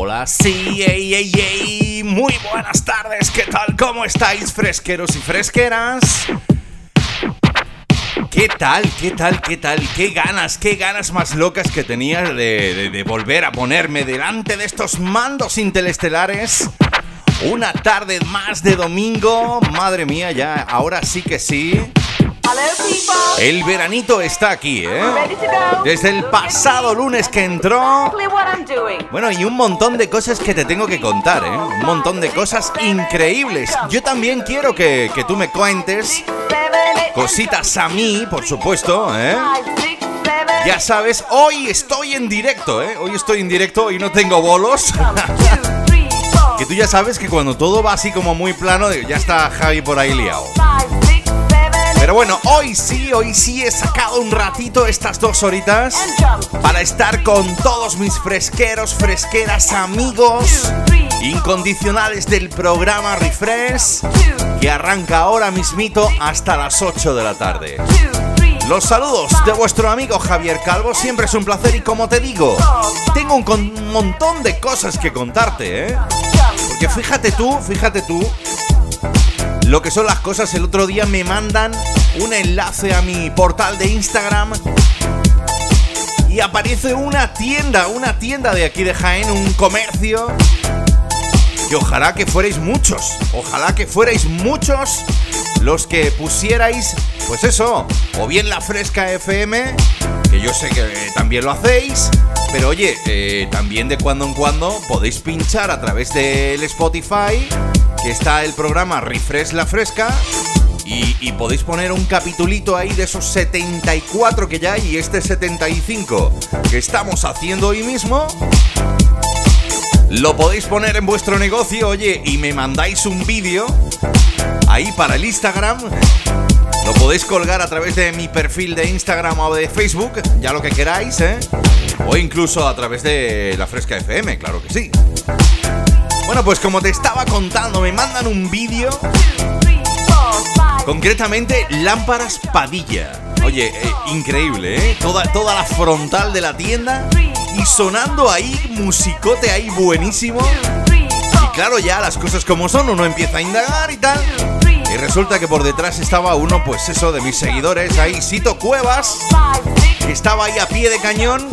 Hola, sí, ey, ey, ey. Muy buenas tardes, ¿qué tal? ¿Cómo estáis, fresqueros y fresqueras? ¿Qué tal, qué tal, qué tal? ¿Qué ganas, qué ganas más locas que tenía de, de- volver a ponerme delante de estos mandos intelestelares? Una tarde más de domingo, madre mía, ya, ahora sí que sí. El veranito está aquí, ¿eh? Desde el pasado lunes que entró, bueno, y un montón de cosas que te tengo que contar, ¿eh? Un montón de cosas increíbles. Yo también quiero que, que tú me cuentes cositas a mí, por supuesto, ¿eh? Ya sabes, hoy estoy en directo, ¿eh? Hoy estoy en directo y no tengo bolos. que tú ya sabes que cuando todo va así como muy plano, ya está Javi por ahí liado. Pero bueno, hoy sí, hoy sí he sacado un ratito estas dos horitas para estar con todos mis fresqueros, fresqueras, amigos incondicionales del programa Refresh que arranca ahora mismito hasta las 8 de la tarde. Los saludos de vuestro amigo Javier Calvo, siempre es un placer y como te digo, tengo un, montón de cosas que contarte, ¿eh? Porque fíjate tú, fíjate tú, lo que son las cosas, el otro día me mandan un enlace a mi portal de Instagram y aparece una tienda, una tienda de aquí de Jaén, un comercio. Y ojalá que fuerais muchos, ojalá que fuerais muchos los que pusierais, pues eso, o bien la fresca FM, que yo sé que eh, también lo hacéis, pero oye, eh, también de cuando en cuando podéis pinchar a través del Spotify, que está el programa Refresh la Fresca, y, y podéis poner un capitulito ahí de esos 74 que ya hay y este 75 que estamos haciendo hoy mismo. Lo podéis poner en vuestro negocio, oye, y me mandáis un vídeo ahí para el Instagram. Lo podéis colgar a través de mi perfil de Instagram o de Facebook, ya lo que queráis, ¿eh? O incluso a través de la Fresca FM, claro que sí. Bueno, pues como te estaba contando, me mandan un vídeo, concretamente lámparas Padilla. Oye, eh, increíble, ¿eh? Toda, toda la frontal de la tienda y sonando ahí, musicote ahí buenísimo. Y claro, ya las cosas como son, uno empieza a indagar y tal. Y resulta que por detrás estaba uno, pues eso, de mis seguidores, ahí, Sito Cuevas, que estaba ahí a pie de cañón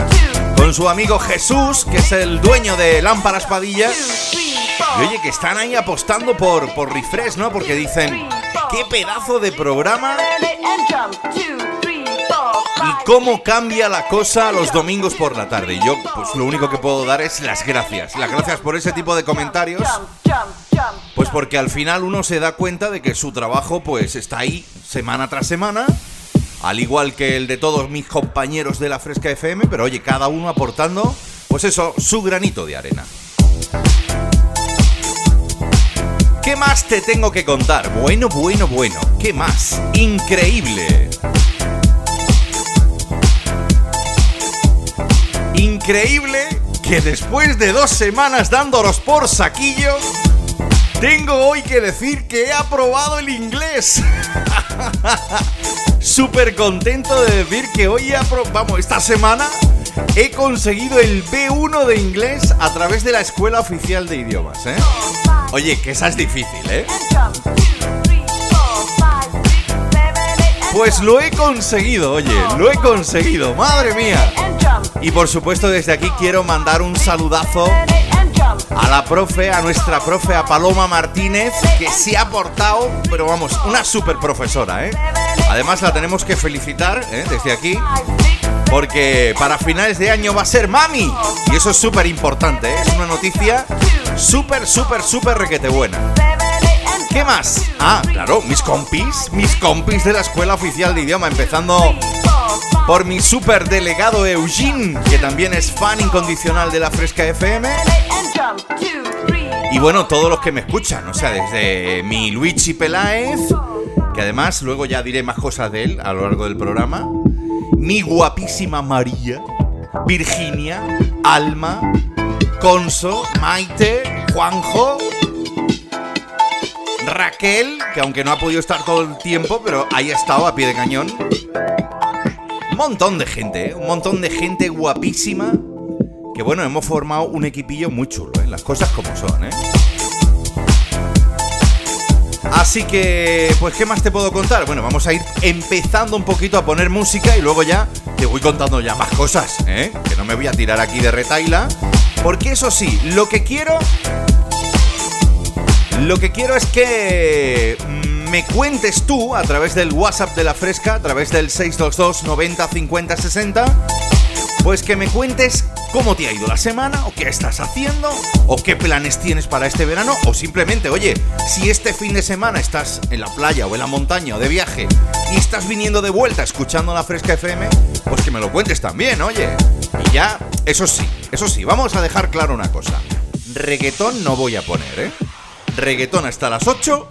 con su amigo Jesús, que es el dueño de Lámparas Padilla. Y oye, que están ahí apostando por, por refresh, ¿no? Porque dicen, qué pedazo de programa y cómo cambia la cosa los domingos por la tarde. Y yo, pues lo único que puedo dar es las gracias. Las gracias por ese tipo de comentarios. Pues porque al final uno se da cuenta de que su trabajo pues está ahí semana tras semana. Al igual que el de todos mis compañeros de la Fresca FM. Pero oye, cada uno aportando, pues eso, su granito de arena. ¿Qué más te tengo que contar? Bueno, bueno, bueno. ¿Qué más? Increíble. Increíble que después de dos semanas dándolos por saquillo, tengo hoy que decir que he aprobado el inglés. Súper contento de decir que hoy he aprobado, vamos, esta semana he conseguido el B1 de inglés a través de la Escuela Oficial de Idiomas, ¿eh? Oye, que esa es difícil, ¿eh? Pues lo he conseguido, oye, lo he conseguido, madre mía. Y por supuesto desde aquí quiero mandar un saludazo a la profe, a nuestra profe, a Paloma Martínez, que se ha portado, pero vamos, una super profesora, ¿eh? Además la tenemos que felicitar ¿eh? desde aquí, porque para finales de año va a ser mami. Y eso es súper importante, ¿eh? es una noticia súper, súper, súper requete buena. ¿Qué más? Ah, claro, mis compis, mis compis de la Escuela Oficial de Idioma, empezando por mi super delegado Eugene, que también es fan incondicional de la Fresca FM. Y bueno, todos los que me escuchan, o sea, desde mi Luigi Peláez, que además luego ya diré más cosas de él a lo largo del programa, mi guapísima María, Virginia, Alma, Conso, Maite, Juanjo, Raquel, que aunque no ha podido estar todo el tiempo, pero ahí ha estado a pie de cañón. Un montón de gente, ¿eh? un montón de gente guapísima. Que bueno, hemos formado un equipillo muy chulo, ¿eh? las cosas como son, ¿eh? Así que, pues, ¿qué más te puedo contar? Bueno, vamos a ir empezando un poquito a poner música y luego ya te voy contando ya más cosas, ¿eh? Que no me voy a tirar aquí de retaila. Porque eso sí, lo que quiero lo que quiero es que me cuentes tú a través del WhatsApp de la Fresca, a través del 622 90 50 60, pues que me cuentes cómo te ha ido la semana, o qué estás haciendo, o qué planes tienes para este verano, o simplemente, oye, si este fin de semana estás en la playa o en la montaña o de viaje y estás viniendo de vuelta escuchando la Fresca FM, pues que me lo cuentes también, oye. Y ya, eso sí, eso sí, vamos a dejar claro una cosa. Reggaetón no voy a poner, ¿eh? reggaetón hasta las 8,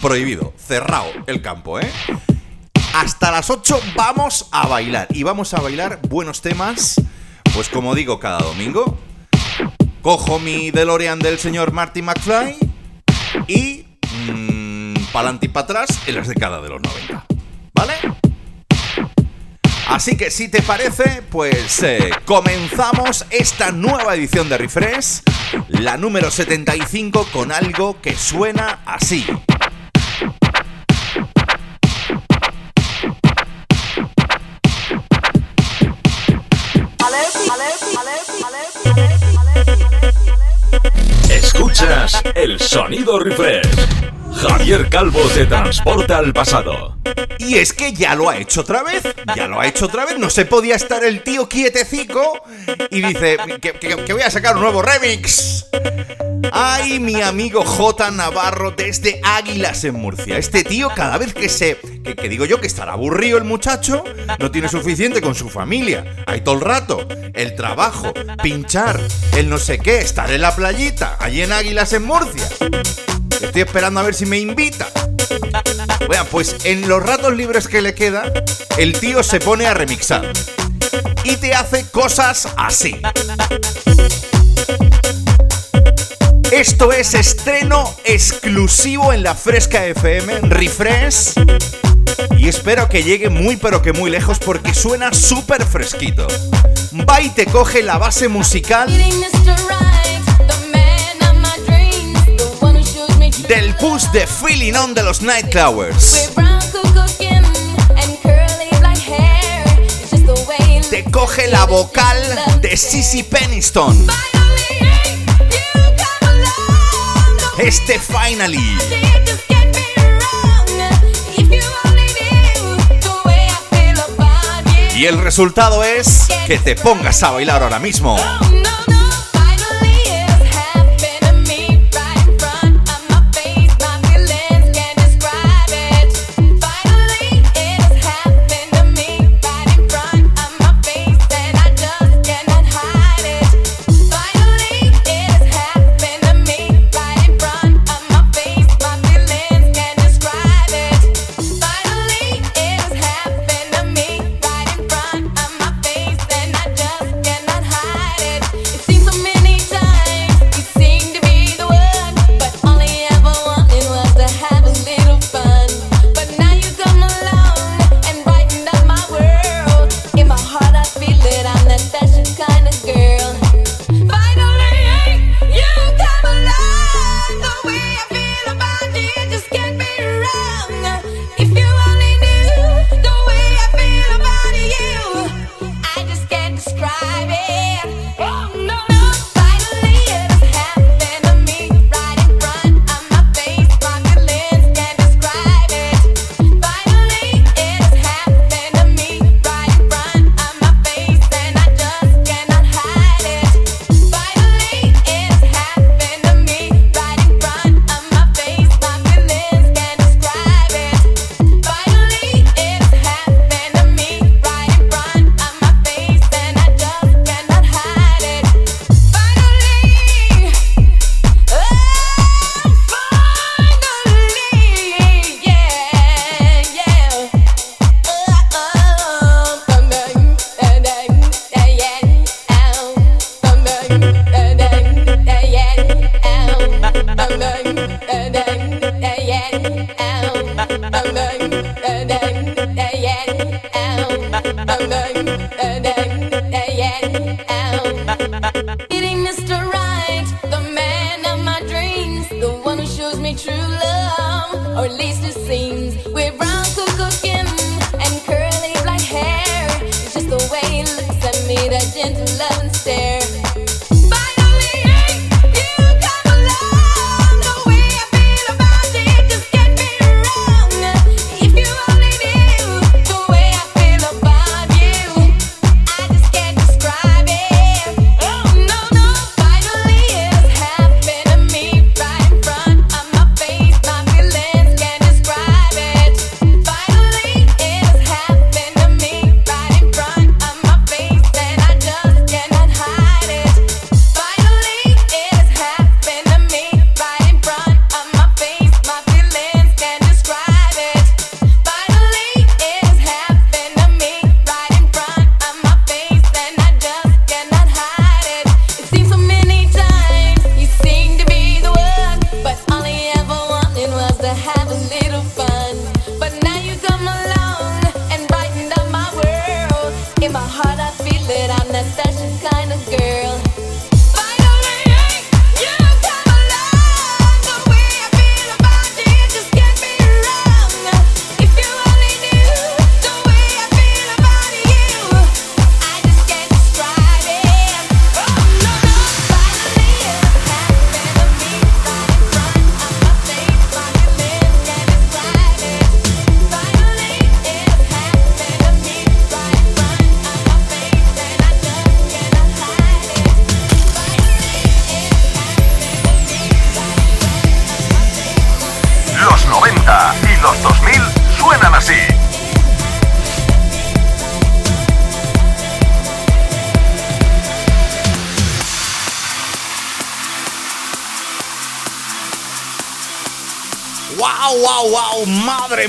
prohibido, cerrado el campo, ¿eh? Hasta las 8 vamos a bailar y vamos a bailar buenos temas, pues como digo cada domingo, cojo mi DeLorean del señor Marty McFly y mmm, pa'lante y para atrás en las décadas de los 90, ¿vale? Así que si te parece, pues eh, comenzamos esta nueva edición de Refresh, la número 75, con algo que suena así. Escuchas el sonido refresh. Javier Calvo te transporta al pasado. Y es que ya lo ha hecho otra vez. Ya lo ha hecho otra vez. No se podía estar el tío quietecico y dice que, voy a sacar un nuevo remix. Ay, mi amigo J. Navarro desde Águilas en Murcia. Este tío cada vez que se... Que, digo yo que estará aburrido el muchacho, no tiene suficiente con su familia. Hay todo el rato. El trabajo, pinchar, el no sé qué, estar en la playita, allí en Águilas en Murcia. Estoy esperando a ver si me invita. Bueno, pues en los ratos libres que le queda, el tío se pone a remixar. Y te hace cosas así. Esto es estreno exclusivo en la Fresca FM, Refresh. Y espero que llegue muy pero que muy lejos porque suena súper fresquito. Va y te coge la base musical del push de Feeling On de los Nightcrawlers. Te coge la vocal de Sissy Peniston. Este Finally. Y el resultado es que te pongas a bailar ahora mismo.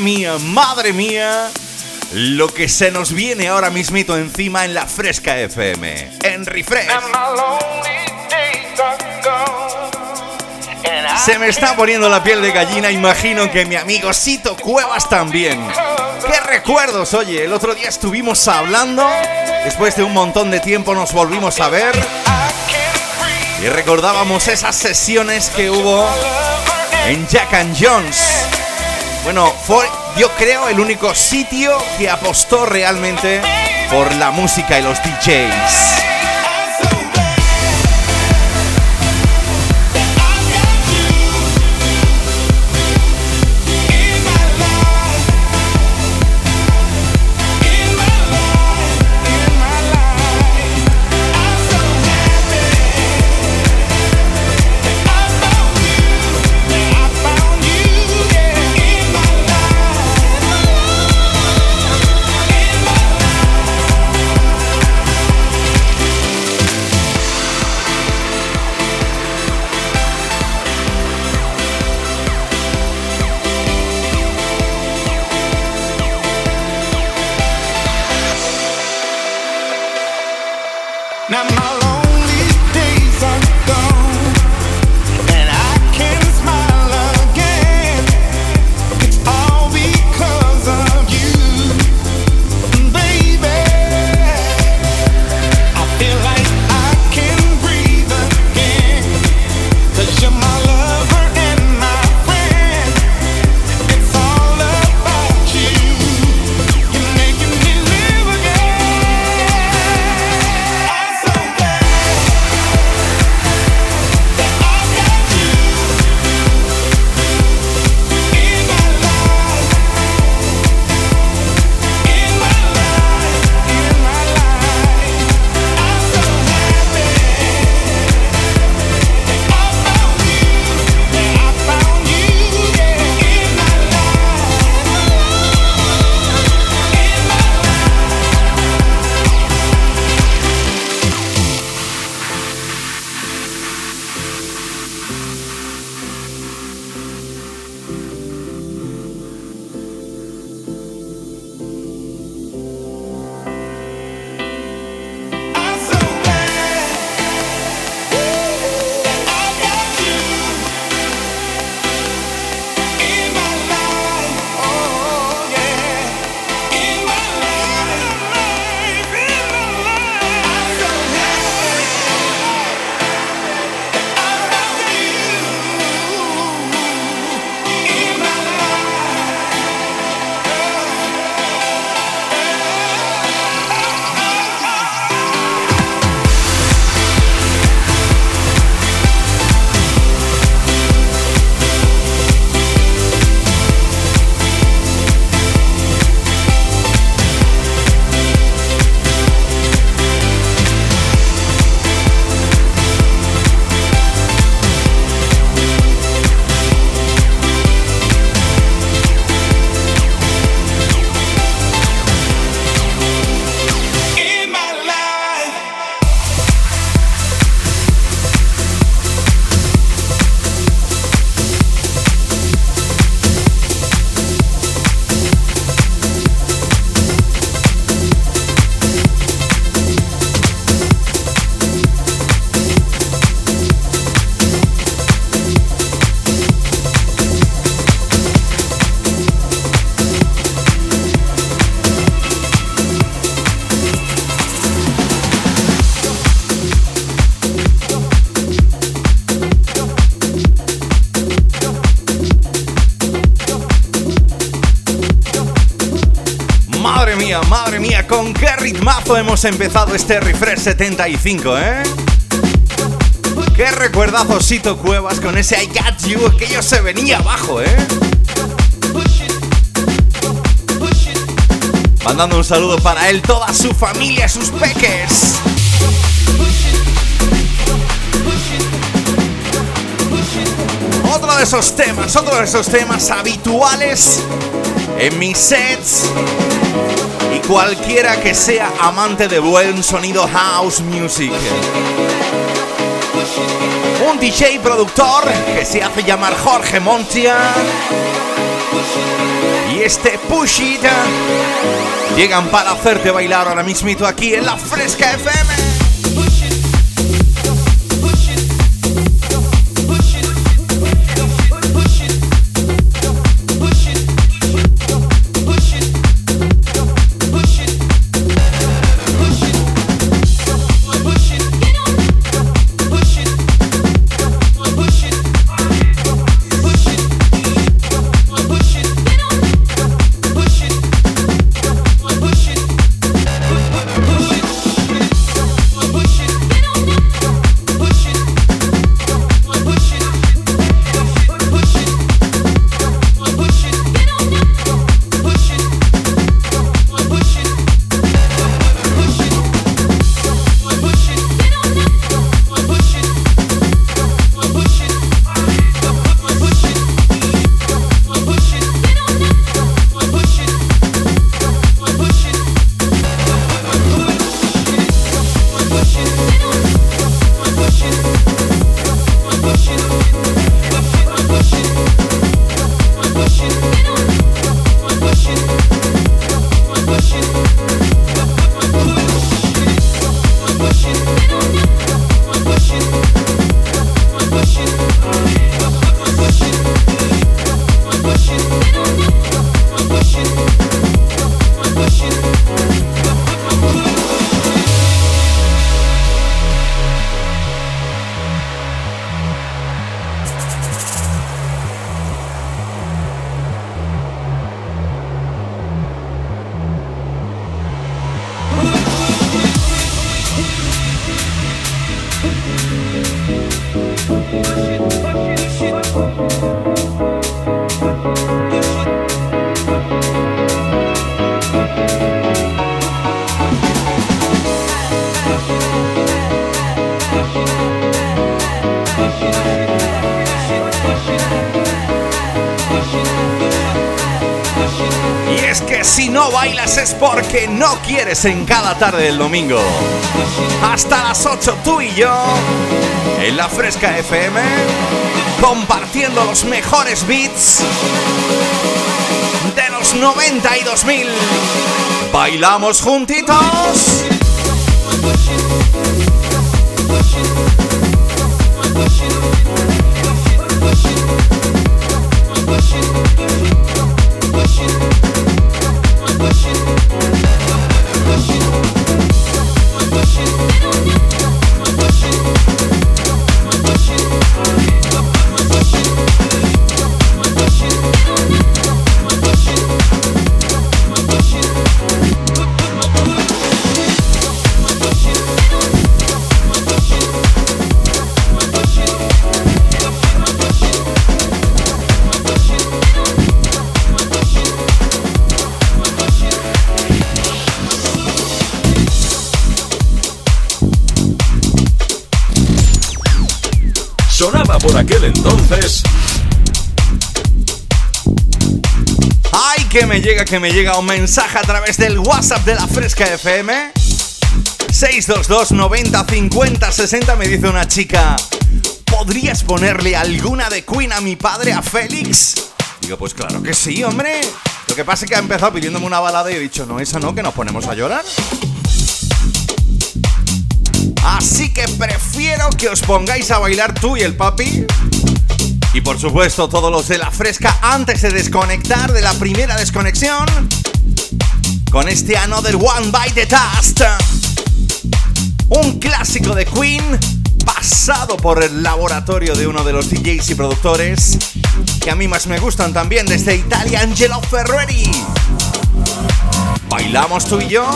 Madre mía, lo que se nos viene ahora mismito encima en la Fresca FM, en Refresh. Se me está poniendo la piel de gallina, imagino que mi amigo Sito Cuevas también. ¡Qué recuerdos! Oye, el otro día estuvimos hablando, después de un montón de tiempo nos volvimos a ver y recordábamos esas sesiones que hubo en Jack and Jones. Bueno, fue yo creo el único sitio que apostó realmente por la música y los DJs. Mía, con qué ritmazo hemos empezado este Refresh 75, ¿eh? Qué recuerdazo Sito Cuevas con ese I Got You, aquello se venía abajo, ¿eh? Mandando un saludo para él, toda su familia, sus peques. Otro de esos temas, otro de esos temas habituales en mis sets. Cualquiera que sea amante de buen sonido house music. Un DJ productor que se hace llamar Jorge Montia. Y este Push It llegan para hacerte bailar ahora mismito aquí en la Fresca FM. Porque no quieres en cada tarde del domingo. Hasta las 8 tú y yo en la Fresca FM compartiendo los mejores beats de los 90 y 2000. ¿Bailamos juntitos? Aquel entonces. Ay, que me llega, que me llega un mensaje a través del WhatsApp de la Fresca FM. 622 90 50 60 me dice una chica. ¿Podrías ponerle alguna de Queen a mi padre, a Félix? Digo, pues claro que sí, hombre. Lo que pasa es que ha empezado pidiéndome una balada y he dicho, no, esa no, que nos ponemos a llorar. Así que prefiero que os pongáis a bailar tú y el papi. Y por supuesto todos los de la fresca antes de desconectar de la primera desconexión. Con este Another One by the Dust. Un clásico de Queen pasado por el laboratorio de uno de los DJs y productores que a mí más me gustan también desde Italia, Angelo Ferreri. bailamos tú y yo.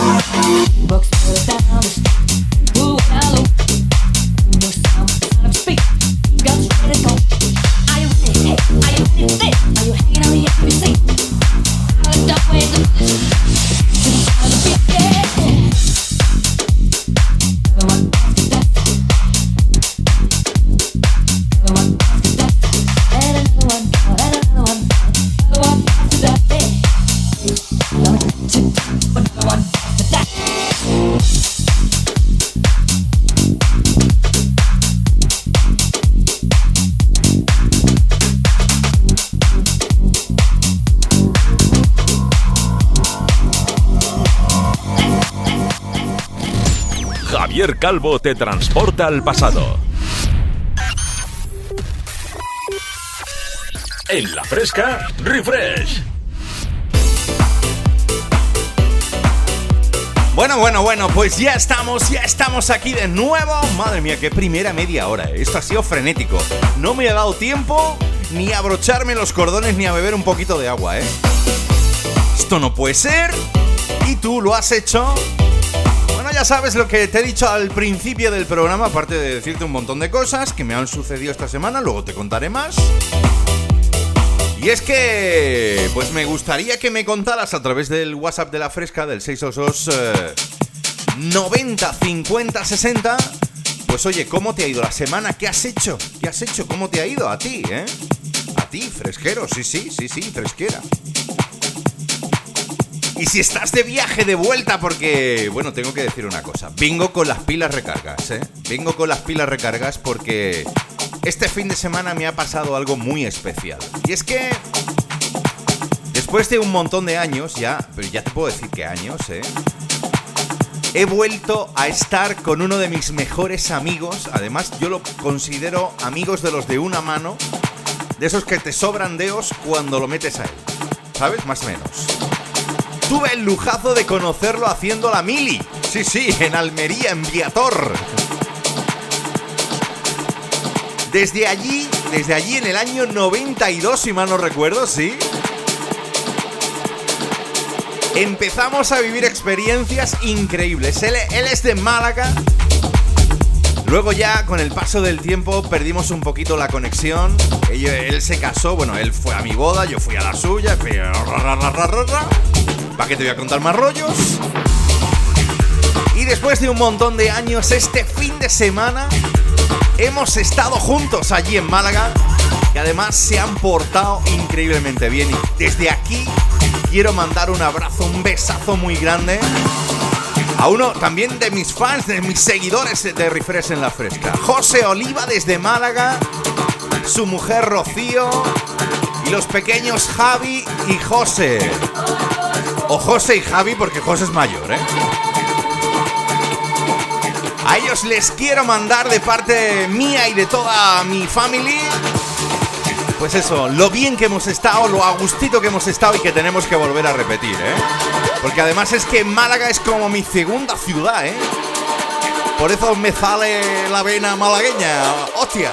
Calvo te transporta al pasado. En la fresca, refresh. Bueno, bueno, bueno, pues ya estamos, ya estamos aquí de nuevo. Madre mía, qué primera media hora. Esto ha sido frenético. No me ha dado tiempo ni a abrocharme los cordones ni a beber un poquito de agua, ¿eh? Esto no puede ser. Y tú lo has hecho ya sabes lo que te he dicho al principio del programa, aparte de decirte un montón de cosas que me han sucedido esta semana, luego te contaré más. Y es que, pues me gustaría que me contaras a través del WhatsApp de la fresca del 622 90 50 60. Pues oye, ¿cómo te ha ido la semana? ¿Qué has hecho? ¿Qué has hecho? ¿Cómo te ha ido? A ti, ¿eh? A ti, fresquero, sí, sí, sí, sí, fresquera. Y si estás de viaje de vuelta, porque, bueno, tengo que decir una cosa. Vengo con las pilas recargas, ¿eh? Vengo con las pilas recargas porque este fin de semana me ha pasado algo muy especial. Y es que, después de un montón de años, ya, pero ya te puedo decir que años, ¿eh? He vuelto a estar con uno de mis mejores amigos. Además, yo lo considero amigos de los de una mano. De esos que te sobran dedos cuando lo metes a él. ¿Sabes? Más o menos. Tuve el lujazo de conocerlo haciendo la mili. Sí, sí, en Almería, en Viator. Desde allí, desde allí en el año 92, si mal no recuerdo, sí. Empezamos a vivir experiencias increíbles. Él, es de Málaga. Luego ya, con el paso del tiempo, perdimos un poquito la conexión. Él, él se casó, bueno, él fue a mi boda, yo fui a la suya. ¿Para qué te voy a contar más rollos? Y después de un montón de años, este fin de semana hemos estado juntos allí en Málaga, que además se han portado increíblemente bien. Y desde aquí quiero mandar un abrazo, un besazo muy grande a uno también de mis fans, de mis seguidores de Refresh en la Fresca. José Oliva desde Málaga, su mujer Rocío y los pequeños Javi y José. O José y Javi, porque José es mayor, ¿eh? A ellos les quiero mandar de parte mía y de toda mi family. Pues eso, lo bien que hemos estado, lo agustito que hemos estado y que tenemos que volver a repetir, ¿eh? Porque además es que Málaga es como mi segunda ciudad, ¿eh? Por eso me sale la vena malagueña. ¡Hostia!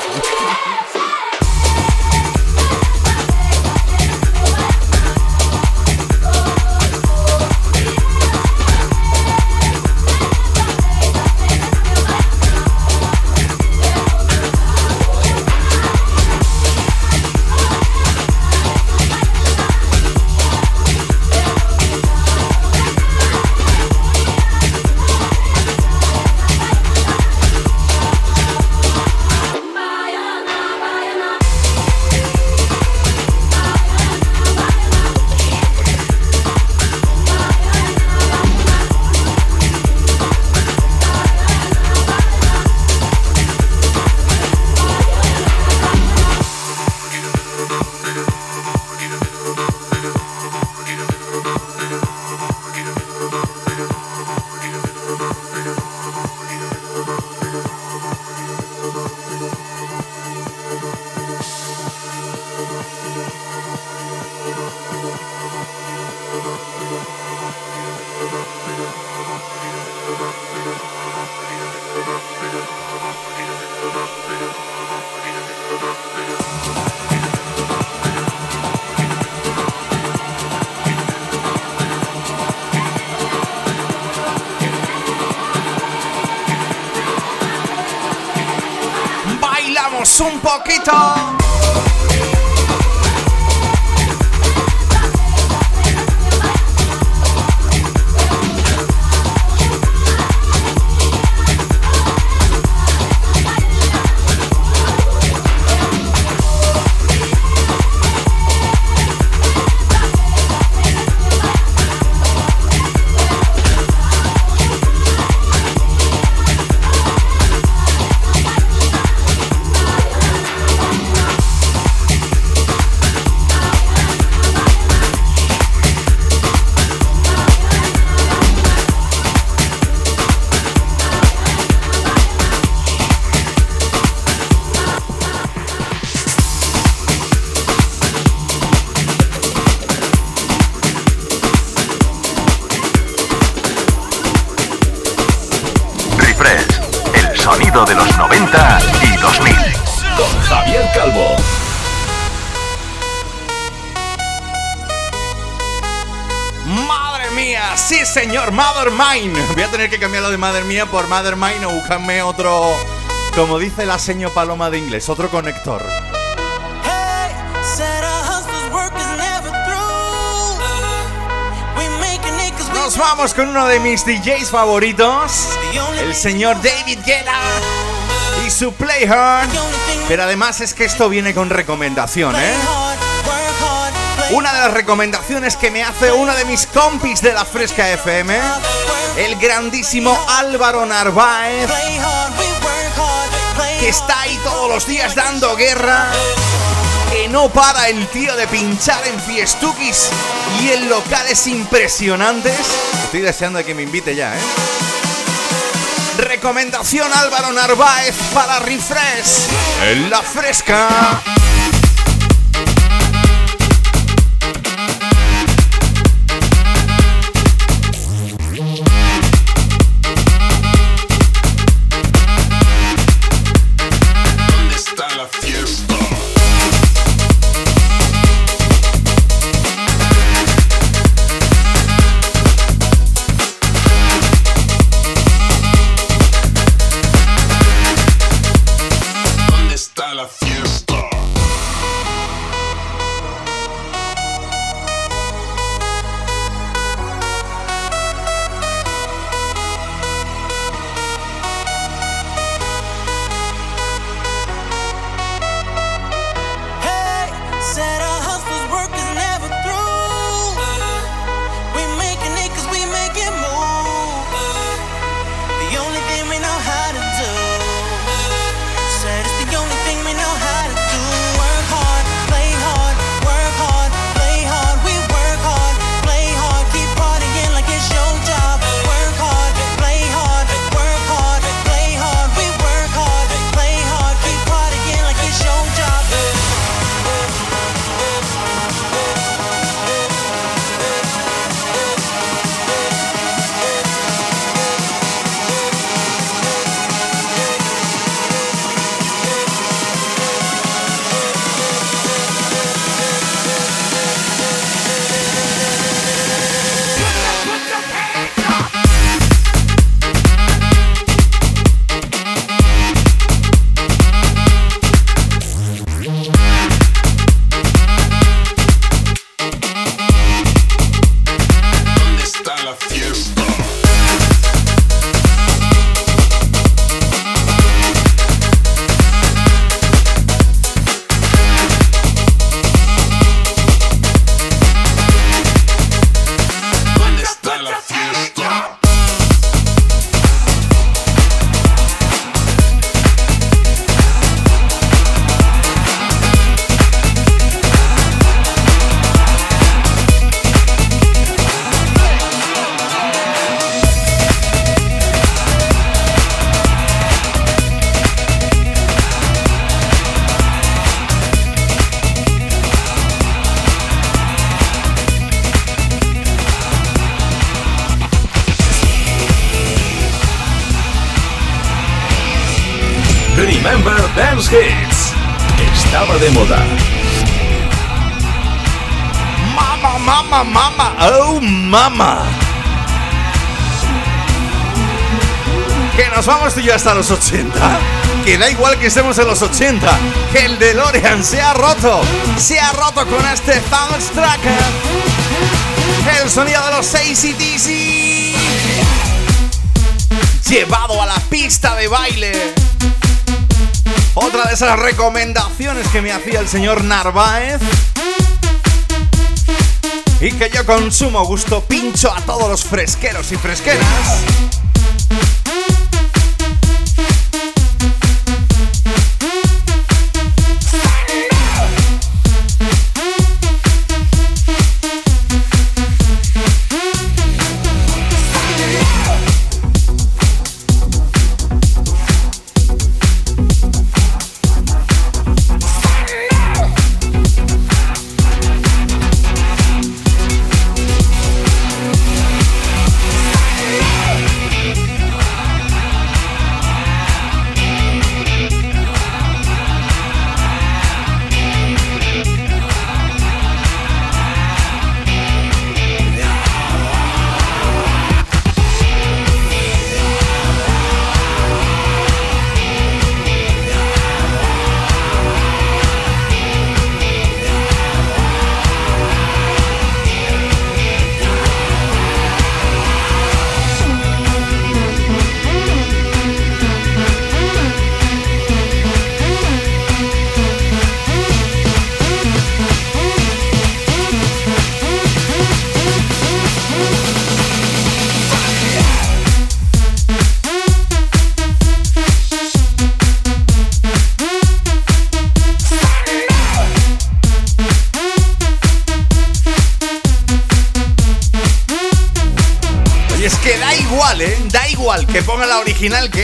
Tener que cambiarlo de Mother Mía por Mother Mine o buscarme otro, como dice la seño Paloma de inglés, otro conector. Nos vamos con uno de mis DJs favoritos, el señor David Guetta y su Play Hard. Pero además es que esto viene con recomendación, ¿eh? Una de las recomendaciones que me hace uno de mis compis de la Fresca FM, el grandísimo Álvaro Narváez, que está ahí todos los días dando guerra, que no para el tío de pinchar en fiestuquis y en locales impresionantes. Estoy deseando que me invite ya, ¿eh? Recomendación Álvaro Narváez para Refresh en la Fresca. Que nos vamos tú y yo hasta los 80. que da igual que estemos en los 80, que el DeLorean se ha roto, se ha roto con este Tracker. El sonido de los ACDC llevado a la pista de baile. Otra de esas recomendaciones que me hacía el señor Narváez. Y que yo consumo gusto pincho a todos los fresqueros y fresqueras.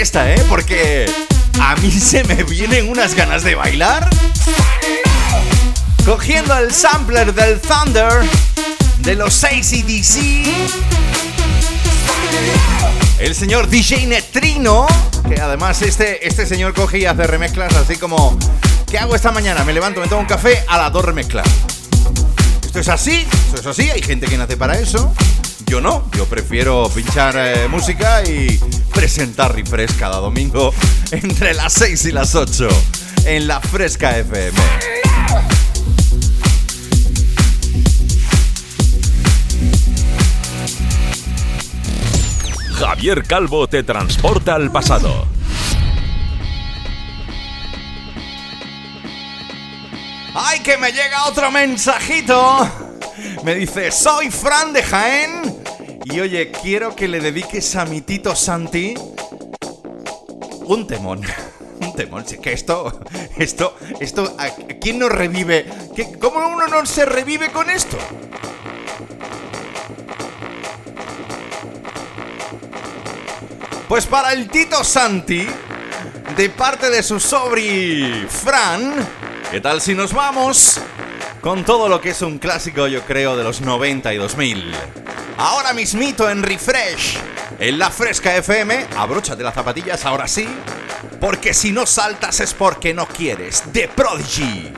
Esta, ¿eh? Porque a mí se me vienen unas ganas de bailar. Cogiendo el sampler del Thunder de los ACDC. El señor DJ Netrino, que además este, este señor coge y hace remezclas así como... ¿Qué hago esta mañana? Me levanto, me tomo un café, a las dos remezclas. Esto es así, esto es así, hay gente que nace para eso. Yo no, yo prefiero pinchar eh, música y presentar refresh cada domingo entre las 6 y las 8 en la Fresca FM. Javier Calvo te transporta al pasado. ¡Ay, que me llega otro mensajito! Me dice, soy Fran de Jaén y oye, quiero que le dediques a mi Tito Santi un temón. Un temón. Si que esto, esto, esto, ¿a quién nos revive? ¿Cómo uno no se revive con esto? Pues para el Tito Santi, de parte de su sobri Fran, ¿qué tal si nos vamos con todo lo que es un clásico, yo creo, de los 90 y 2000? Ahora mismito en Refresh, en la Fresca FM, abróchate las zapatillas ahora sí, porque si no saltas es porque no quieres. The Prodigy.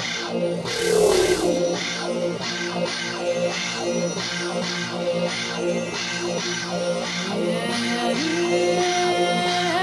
Yeah, yeah.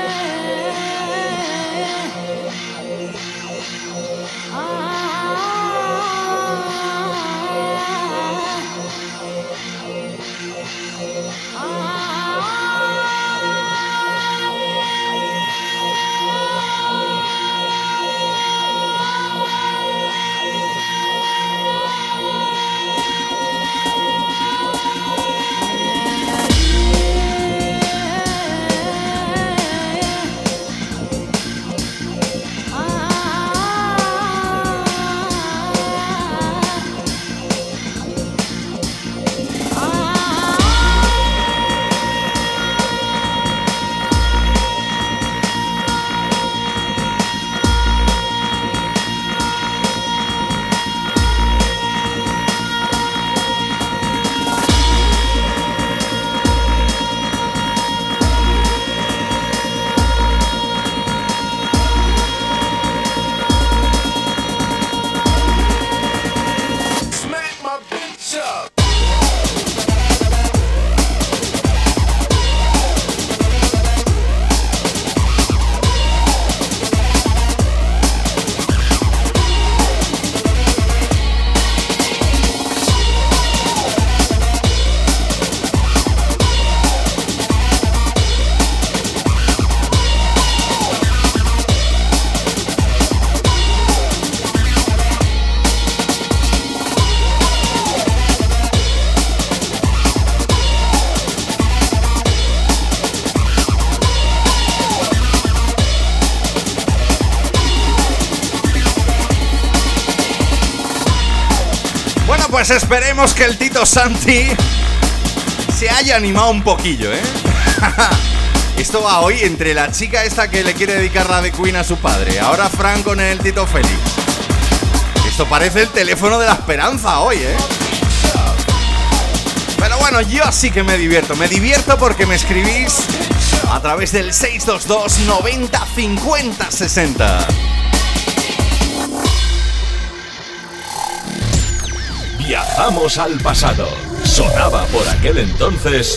Pues esperemos que el Tito Santi se haya animado un poquillo, ¿eh? Esto va hoy entre la chica esta que le quiere dedicar la de Queen a su padre. Ahora Frank con el Tito Félix. Esto parece el teléfono de la esperanza hoy, ¿eh? Pero bueno, yo sí que me divierto. Me divierto porque me escribís a través del 622 90 50 60. Viajamos al pasado. Sonaba por aquel entonces.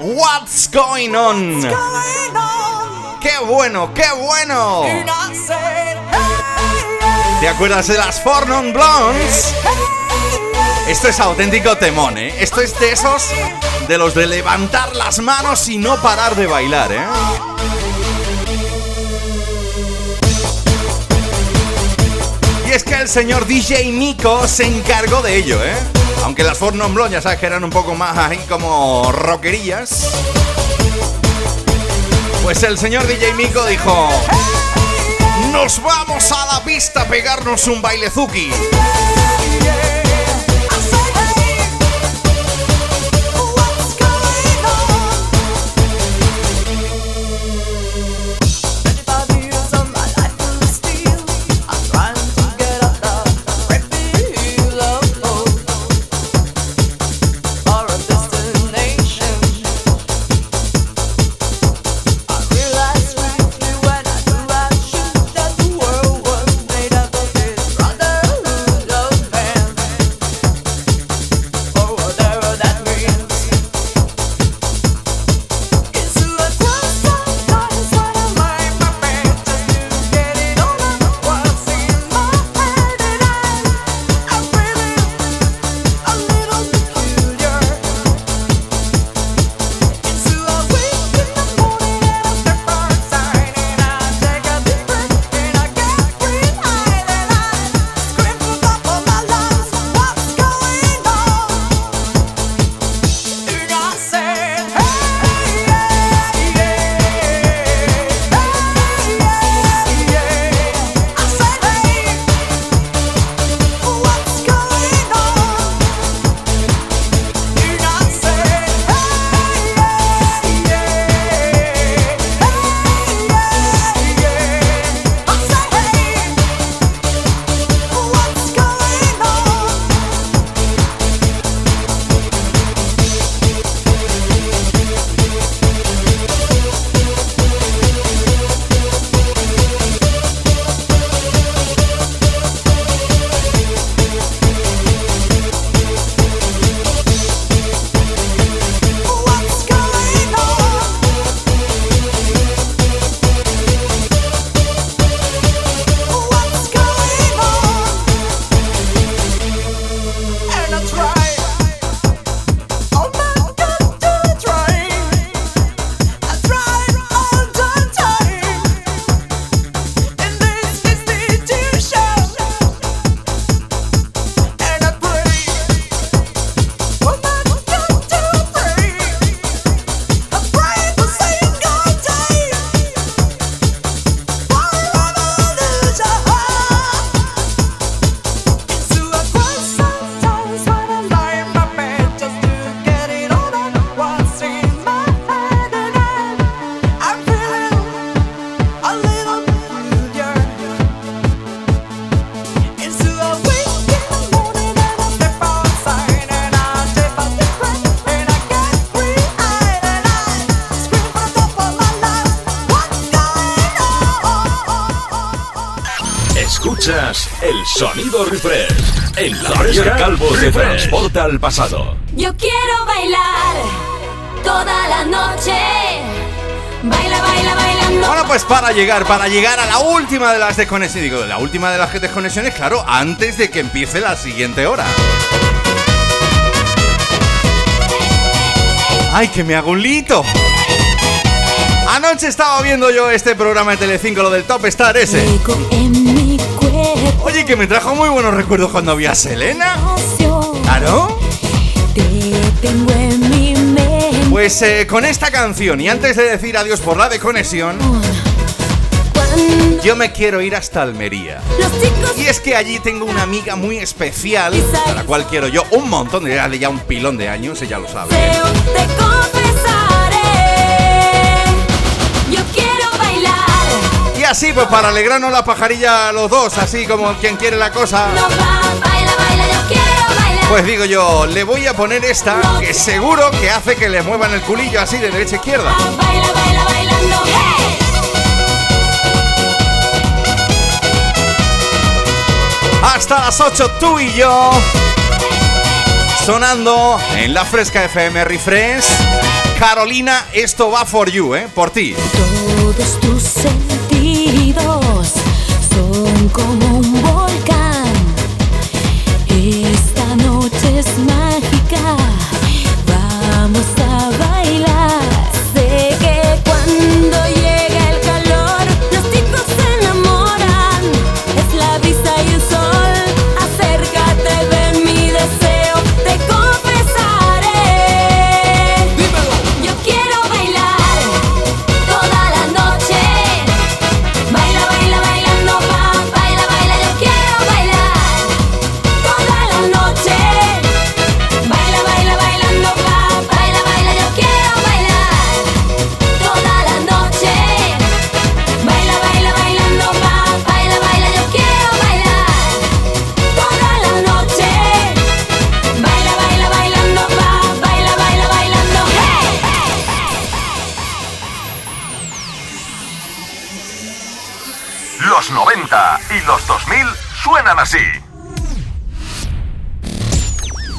What's going on? ¡Qué bueno, qué bueno! ¿Te acuerdas de las Four Non Blondes? Esto es auténtico temón, ¿eh? Esto es de esos de los de levantar las manos y no parar de bailar, ¿eh? Es que el señor DJ Nico se encargó de ello, ¿eh? Aunque las Ford Non ya sabes que eran un poco más ahí como rockerillas. Pues el señor DJ Nico dijo: Nos vamos a la pista a pegarnos un bailezuki. Sonido refresh. En la Javier Calvo te transporta al pasado. Yo quiero bailar toda la noche. Baila, baila, bailando. Bueno, pues para llegar, para llegar a la última de las desconexiones, digo, la última de las desconexiones, claro, antes de que empiece la siguiente hora. ¡Ay, que me hago un lito! Anoche estaba viendo yo este programa de Telecinco, lo del Top Star ese. Oye, que me trajo muy buenos recuerdos cuando había Selena. ¿Claro? Pues eh, con esta canción, y antes de decir adiós por la de conexión, yo me quiero ir hasta Almería. Y es que allí tengo una amiga muy especial, a la cual quiero yo un montón de ya un pilón de años, ella lo sabe. Así, pues para alegrarnos la pajarilla a los dos, así como quien quiere la cosa. Pues digo yo, le voy a poner esta que seguro que hace que le muevan el culillo así de derecha a izquierda. Hasta las 8 tú y yo. Sonando en la fresca FM Refresh. Carolina, esto va for you, ¿eh? Por ti. Todos tus son como un volcán. Esta noche es mágica.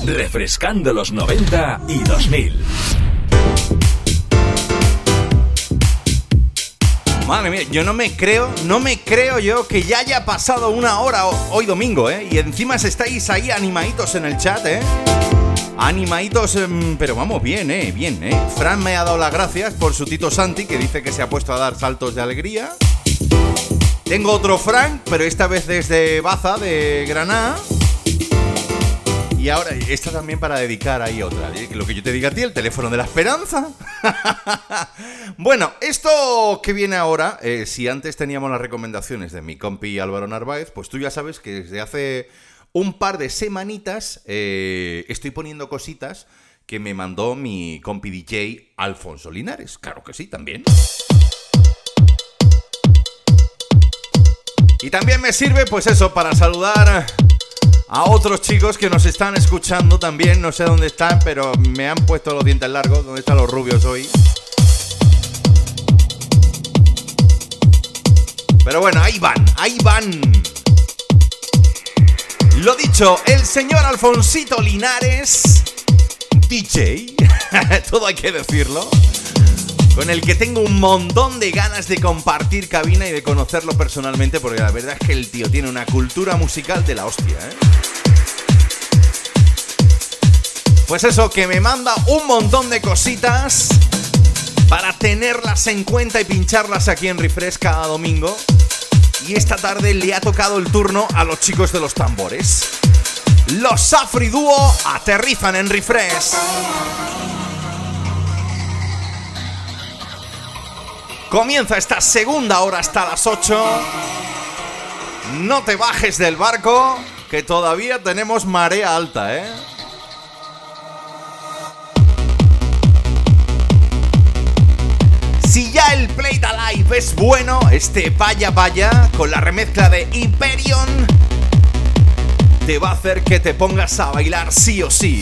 Refrescando los 90 y 2000. Madre mía, yo no me creo, no me creo yo que ya haya pasado una hora ho- hoy domingo, ¿eh? Y encima estáis ahí animaditos en el chat, ¿eh? Animaditos, em, pero vamos, bien, ¿eh? Bien, ¿eh? Fran me ha dado las gracias por su tito Santi, que dice que se ha puesto a dar saltos de alegría. Tengo otro Frank, pero esta vez desde Baza, de Granada. Y ahora, esta también para dedicar ahí otra. ¿eh? Lo que yo te diga a ti, el teléfono de la esperanza. bueno, esto que viene ahora, eh, si antes teníamos las recomendaciones de mi compi Álvaro Narváez, pues tú ya sabes que desde hace un par de semanitas eh, estoy poniendo cositas que me mandó mi compi DJ Alfonso Linares. Claro que sí, también. Y también me sirve, pues eso, para saludar a otros chicos que nos están escuchando también. No sé dónde están, pero me han puesto los dientes largos. ¿Dónde están los rubios hoy? Pero bueno, ahí van, ahí van. Lo dicho, el señor Alfonsito Linares, DJ, todo hay que decirlo, con el que tengo un montón de ganas de compartir cabina y de conocerlo personalmente, porque la verdad es que el tío tiene una cultura musical de la hostia, ¿eh? Pues eso, que me manda un montón de cositas para tenerlas en cuenta y pincharlas aquí en Refresh cada domingo. Y esta tarde le ha tocado el turno a los chicos de los tambores. Los Safri Duo aterrizan en Refresh. Comienza esta segunda hora hasta las 8. No te bajes del barco, que todavía tenemos marea alta, ¿eh? El Play It Alive es bueno, este Vaya Vaya con la remezcla de Hyperion te va a hacer que te pongas a bailar sí o sí.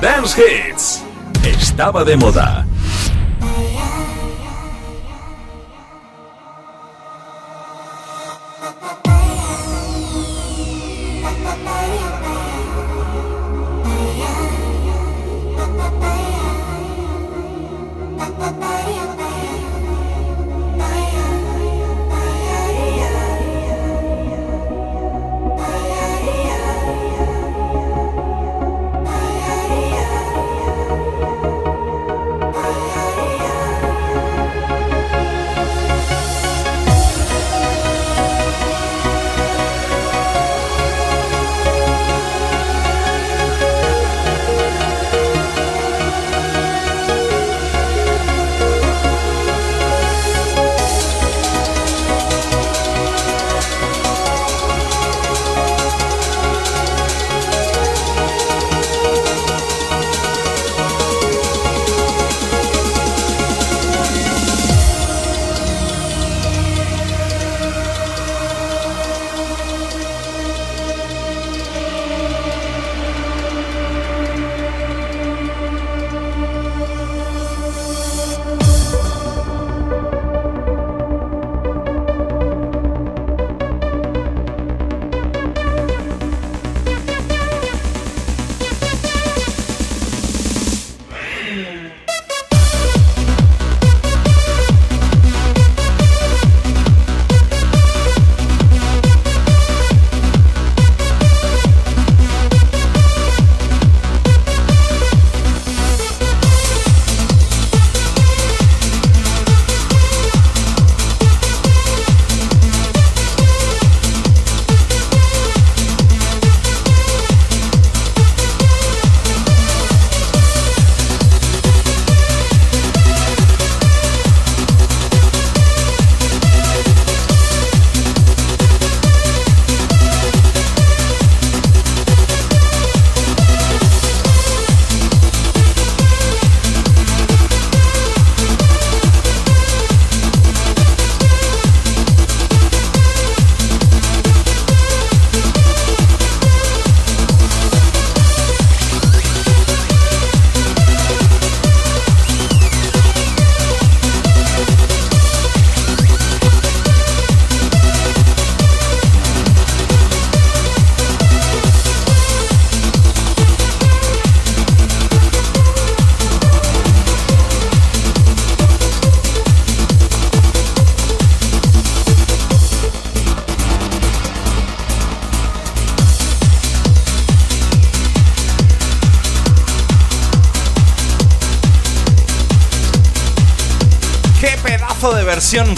Dance Hits. Estaba de moda.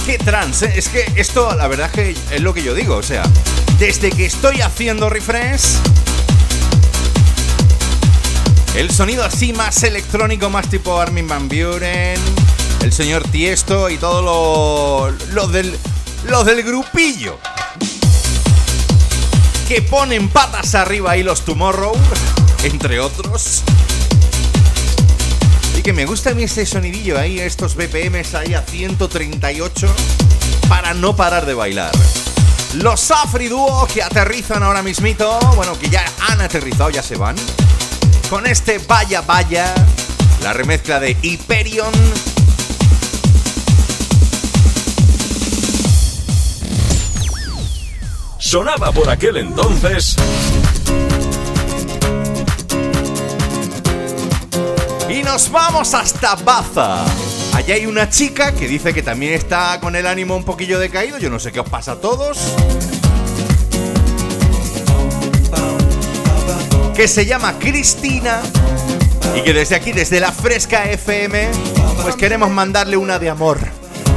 Qué trance. Es que esto, la verdad que es lo que yo digo. O sea, desde que estoy haciendo refresh, el sonido así más electrónico, más tipo Armin Van Buren, el señor Tiesto y todo lo, lo del, lo del grupillo. Que ponen patas arriba ahí los Tomorrow, entre otros que me gusta a mí este sonidillo ahí, estos BPMs ahí a 138 para no parar de bailar. Los Afri Duo que aterrizan ahora mismito, bueno, que ya han aterrizado, ya se van. Con este Vaya Vaya, la remezcla de Hyperion. Sonaba por aquel entonces nos vamos hasta Baza. Allá hay una chica que dice que también está con el ánimo un poquillo decaído. Yo no sé qué os pasa a todos. Que se llama Cristina. Y que desde aquí, desde la Fresca FM, pues queremos mandarle una de amor.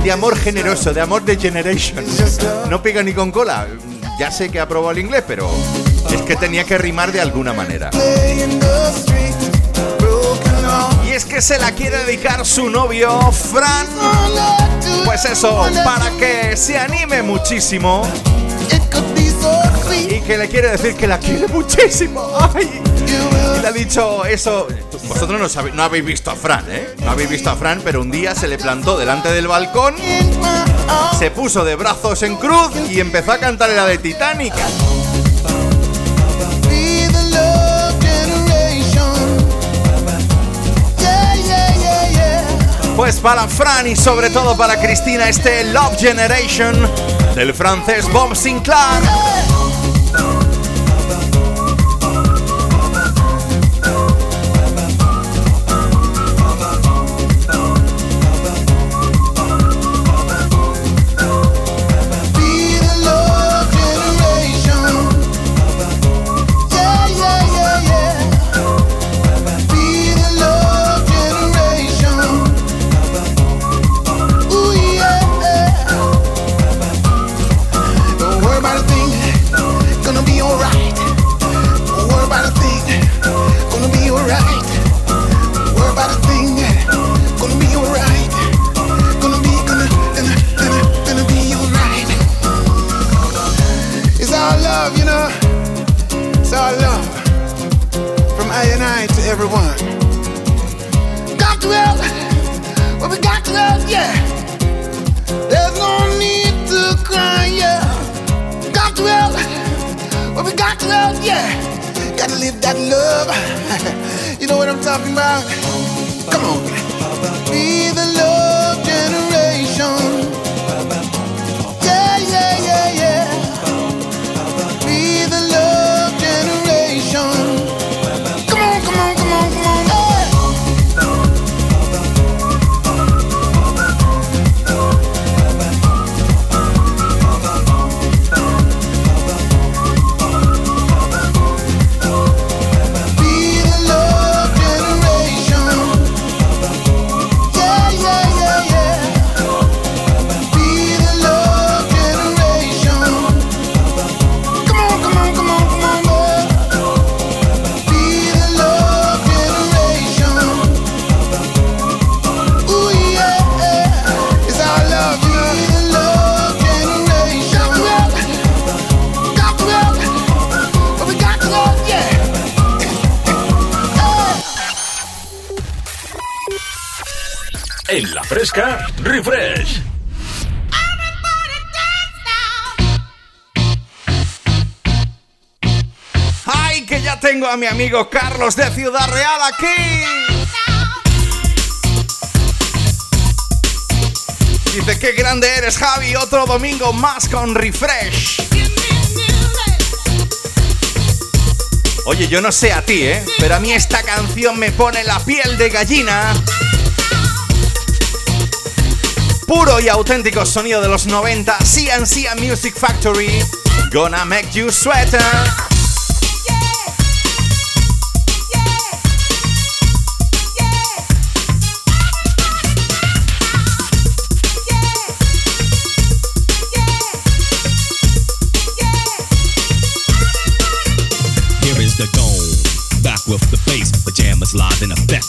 De amor generoso, de amor de generation. No pega ni con cola. Ya sé que aprobó el inglés, pero es que tenía que rimar de alguna manera es que se la quiere dedicar su novio Fran. Pues eso, para que se anime muchísimo. Y que le quiere decir que la quiere muchísimo. Y le ha dicho eso. Vosotros no, no habéis visto a Fran, ¿eh? No habéis visto a Fran, pero un día se le plantó delante del balcón, se puso de brazos en cruz y empezó a cantar la de Titanic. Pues para Fran y sobre todo para Cristina, este Love Generation del francés Bob Sinclair. Mi amigo Carlos de Ciudad Real aquí! Dice, qué grande eres Javi, otro domingo más con Refresh. Oye, yo no sé a ti, ¿eh? Pero a mí esta canción me pone la piel de gallina puro y auténtico sonido de los 90, CNC Music Factory, Gonna Make You Sweater.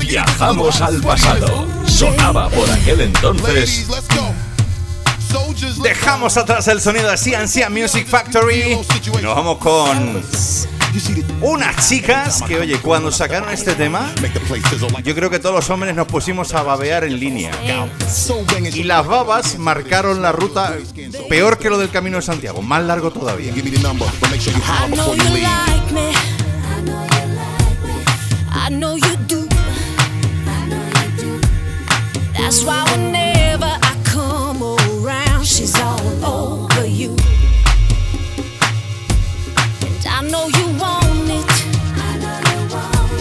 Viajamos al pasado. Sonaba por aquel entonces. Dejamos atrás el sonido de CNC Music Factory. y nos vamos con unas chicas que, oye, cuando sacaron este tema, yo creo que todos los hombres nos pusimos a babear en línea. Y las babas marcaron la ruta peor que lo del Camino de Santiago, más largo todavía. Give me the number, but make sure you I holler know before you you leave. like me. I know you like me. I know you do. I know you do. That's why whenever I come around, she's all over you. And I know you want it. I know you want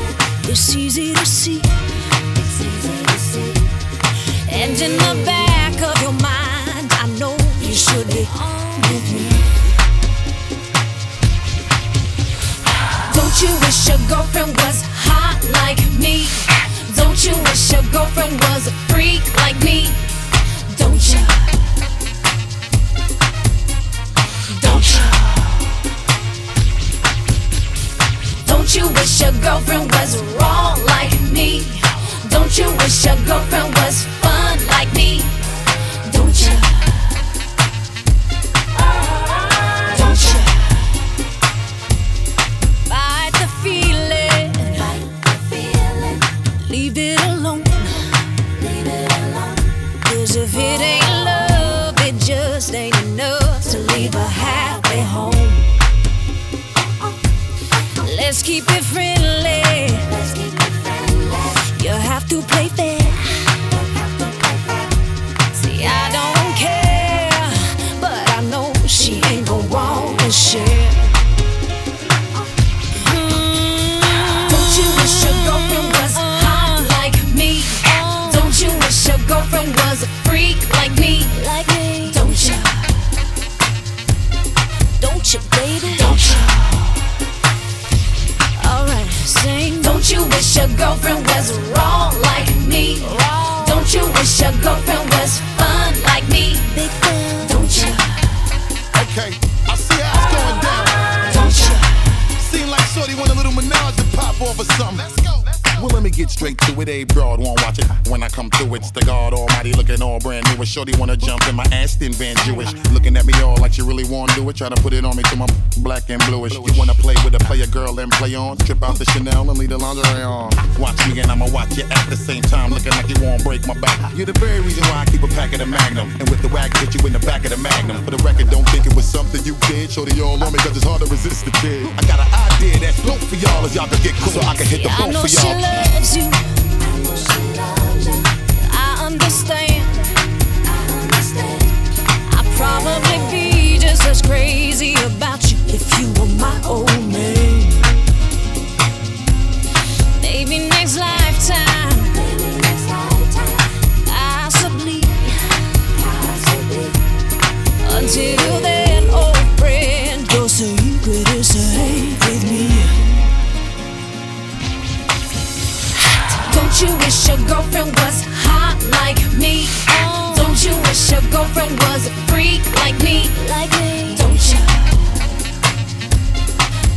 it. It's easy to see. It's easy to see. And in the back Don't you wish your girlfriend was hot like me? Don't you wish your girlfriend was a freak like me? Don't you? Don't you? Don't you wish your girlfriend was wrong like me? Don't you wish your girlfriend was fun like me? Play fair. See, I don't care, but I know she ain't gonna want to share. Mm. Don't you wish your girlfriend was hot like me? Don't you wish your girlfriend was a freak like me? Like me? Don't you? Don't you, baby? Don't you? Alright, sing. Don't you wish your girlfriend was get straight. A broad won't watch it. When I come through, it's the God Almighty looking all brand new. And Shorty wanna jump in my Aston Van Jewish. Looking at me all like she really wanna do it. Try to put it on me till my black and bluish. You wanna play with a player girl and play on? Trip out the Chanel and leave the lingerie on. Watch me and I'ma watch you at the same time. Looking like you won't break my back. You're the very reason why I keep a pack of the Magnum. And with the wag, hit you in the back of the Magnum. For the record, don't think it was something you did. Shorty all on me cause it's hard to resist the kid. I got an idea that's dope for y'all as y'all can get cool. So I can hit the I boat for she y'all. loves you. I understand. I'd probably be just as crazy about you if you were my old man. Maybe next lifetime. Possibly. Until girlfriend was hot like me? Don't you wish your girlfriend was a freak like me? Like me? Don't you?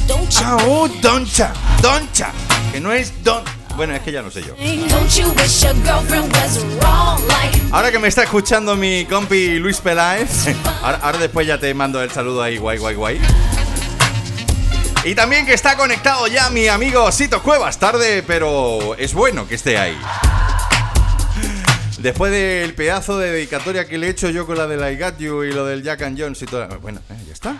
Don't you? Chao, doncha, doncha. Que no es don. Bueno, es que ya no sé yo. Ahora que me está escuchando mi compi Luis Peláez, ahora, ahora después ya te mando el saludo ahí, guay, guay, guay. Y también que está conectado ya mi amigo Sito Cuevas, tarde, pero es bueno que esté ahí. Después del pedazo de dedicatoria que le he hecho yo con la de I Got You y lo del Jack and Jones y todo. Bueno, eh, ya está.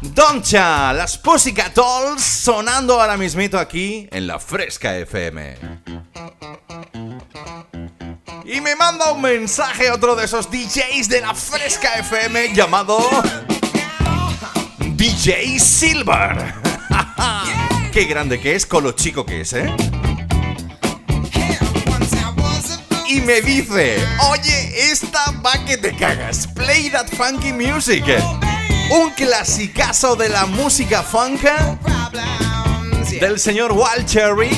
Doncha, las Pussycat Dolls sonando ahora mismito aquí en la Fresca FM. Y me manda un mensaje otro de esos DJs de la Fresca FM llamado DJ Silver. Qué grande que es con lo chico que es, ¿eh? Y me dice, oye, esta va que te cagas. Play that funky music. Un clasicazo de la música funk del señor Wal Cherry.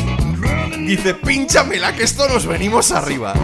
Dice, pínchamela que esto nos venimos arriba.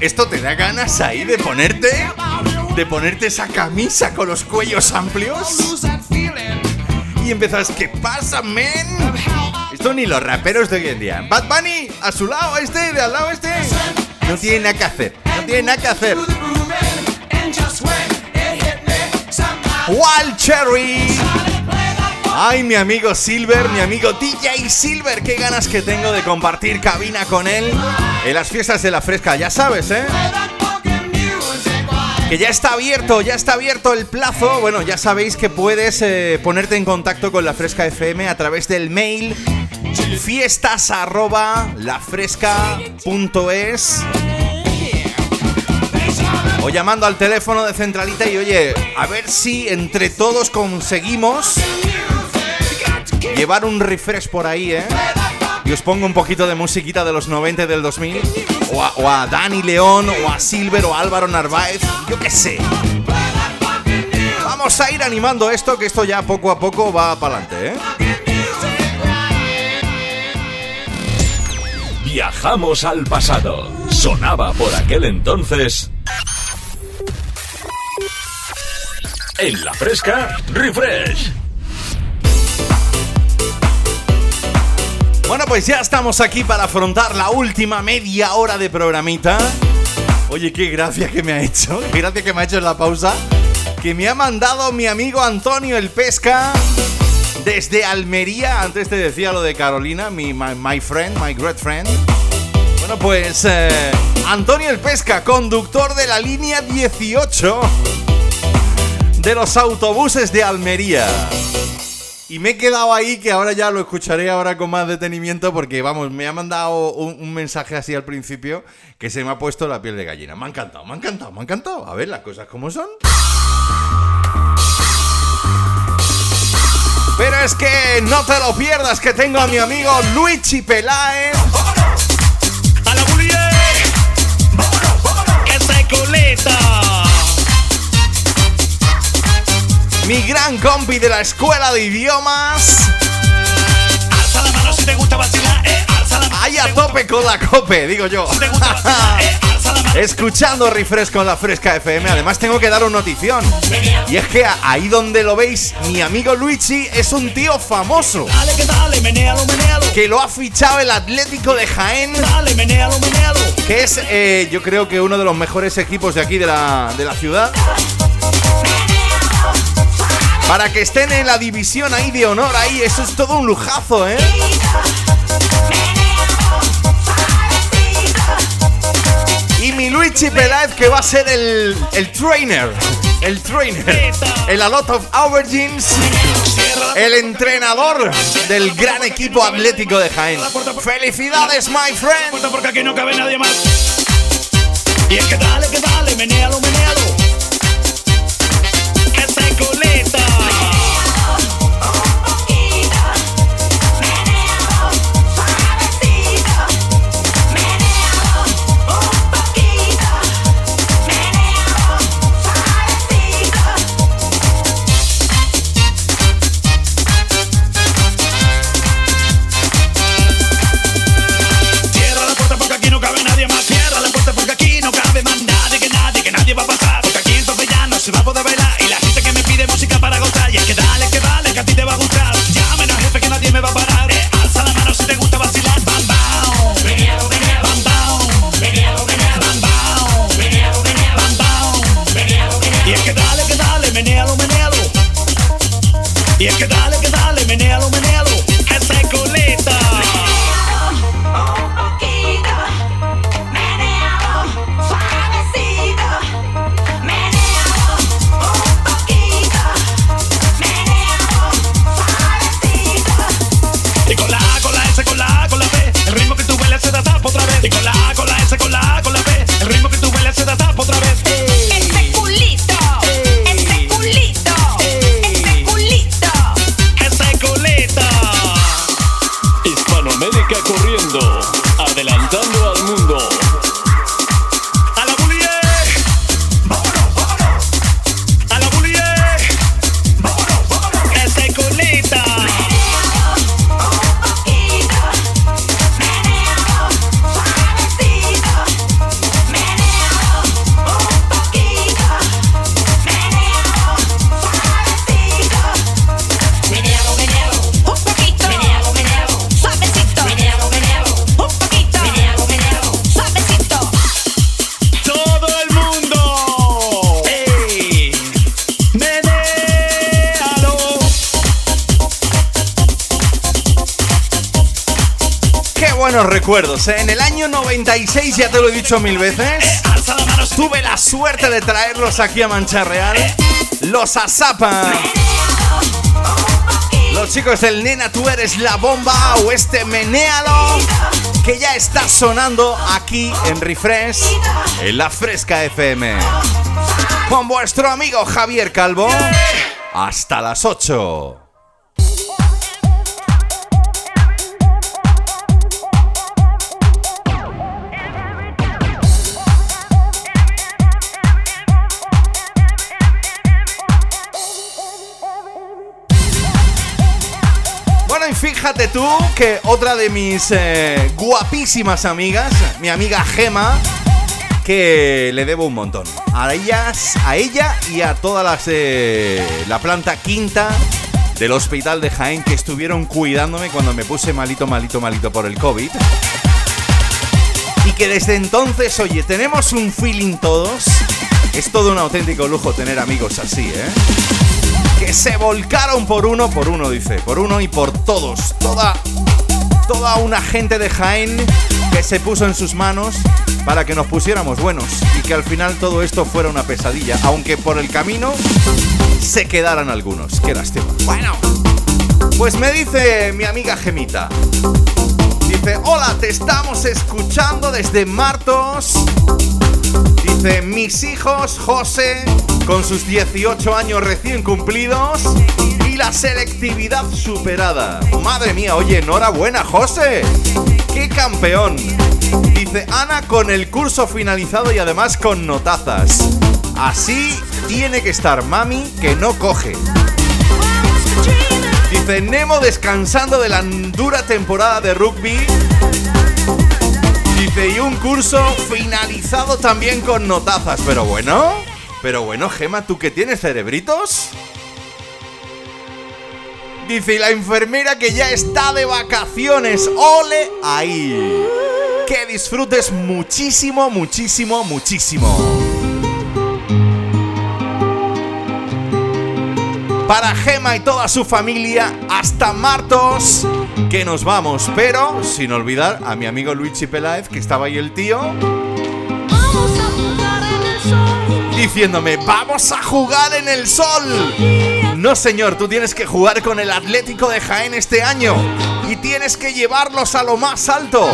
Esto, te da ganas ahí de ponerte, de ponerte esa camisa con los cuellos amplios y empezas, ¿qué pasa, men? Esto ni los raperos de hoy en día. Bad Bunny, a su lado este, de al lado este. No tiene nada que hacer, no tiene nada que hacer. Wild Cherry. Ay, mi amigo Silver, mi amigo DJ Silver, qué ganas que tengo de compartir cabina con él en las fiestas de la fresca, ya sabes, ¿eh? Que ya está abierto, ya está abierto el plazo. Bueno, ya sabéis que puedes eh, ponerte en contacto con la Fresca FM a través del mail fiestas o llamando al teléfono de centralita y oye, a ver si entre todos conseguimos llevar un refresh por ahí, ¿eh? Y os pongo un poquito de musiquita de los 90 y del 2000. O a, o a Dani León, o a Silver, o a Álvaro Narváez. Yo qué sé. Vamos a ir animando esto, que esto ya poco a poco va para adelante, ¿eh? Viajamos al pasado. Sonaba por aquel entonces. En la fresca, refresh. Bueno, pues ya estamos aquí para afrontar la última media hora de programita. Oye, qué gracia que me ha hecho, qué gracia que me ha hecho la pausa. Que me ha mandado mi amigo Antonio el Pesca desde Almería. Antes te decía lo de Carolina, mi my, my friend, my great friend. Bueno, pues eh, Antonio el Pesca, conductor de la línea 18 de los autobuses de Almería. Y me he quedado ahí que ahora ya lo escucharé ahora con más detenimiento porque, vamos, me ha mandado un, un mensaje así al principio que se me ha puesto la piel de gallina. Me ha encantado, me ha encantado, me ha encantado. A ver las cosas como son. Pero es que no te lo pierdas que tengo a mi amigo Luigi Peláez. ¡A la bulie! ¡Esa es coleta! Mi gran compi de la escuela de idiomas. Alza la mano si te gusta vacilar, eh. Alza la mano Ahí a tope con la cope, digo yo. Si te gusta vacilar, eh. Alza la mano. Escuchando Refresh con la Fresca FM, además tengo que dar una notición. Y es que ahí donde lo veis, mi amigo Luigi es un tío famoso. Dale que dale, lo ha fichado el Atlético de Jaén, Dale, que es eh, yo creo que uno de los mejores equipos de aquí de la, de la ciudad. Para que estén en la división ahí de honor, ahí, eso es todo un lujazo, ¿eh? Y mi Luigi Peláez que va a ser el, el trainer. El trainer. El lot of aubergines. El entrenador del gran equipo atlético de Jaén. ¡Felicidades, my friend! porque aquí no cabe nadie más. Y. La ¿eh? En el año 96, ya te lo he dicho mil veces, tuve la suerte de traerlos aquí a Mancha Real. Los Azapa. Los chicos del Nena, tú eres la bomba o este menéalo que ya está sonando aquí en Refresh, en la Fresca FM. Con vuestro amigo Javier Calvo. Hasta las 8. Fíjate tú que otra de mis eh, guapísimas amigas, mi amiga Gema, que le debo un montón. A ellas, a ella y a todas las de la planta quinta del hospital de Jaén que estuvieron cuidándome cuando me puse malito, malito, malito por el COVID. Y que desde entonces, oye, tenemos un feeling todos. Es todo un auténtico lujo tener amigos así, ¿eh? Se volcaron por uno, por uno, dice, por uno y por todos. Toda, toda una gente de Jaén que se puso en sus manos para que nos pusiéramos buenos y que al final todo esto fuera una pesadilla, aunque por el camino se quedaran algunos. Qué lástima. Bueno, pues me dice mi amiga Gemita. Dice, hola, te estamos escuchando desde Martos. Dice, mis hijos, José, con sus 18 años recién cumplidos y la selectividad superada. Madre mía, oye, enhorabuena, José. ¡Qué campeón! Dice Ana con el curso finalizado y además con notazas. Así tiene que estar mami que no coge. Dice Nemo descansando de la dura temporada de rugby. Dice y un curso finalizado también con notazas. Pero bueno, pero bueno, Gema, ¿tú que tienes cerebritos? Dice, la enfermera que ya está de vacaciones. ¡Ole ahí! Que disfrutes muchísimo, muchísimo, muchísimo. Para Gema y toda su familia, hasta Martos, que nos vamos. Pero sin olvidar a mi amigo Luigi Peláez, que estaba ahí el tío. Diciéndome, vamos a jugar en el sol. No, señor, tú tienes que jugar con el Atlético de Jaén este año y tienes que llevarlos a lo más alto.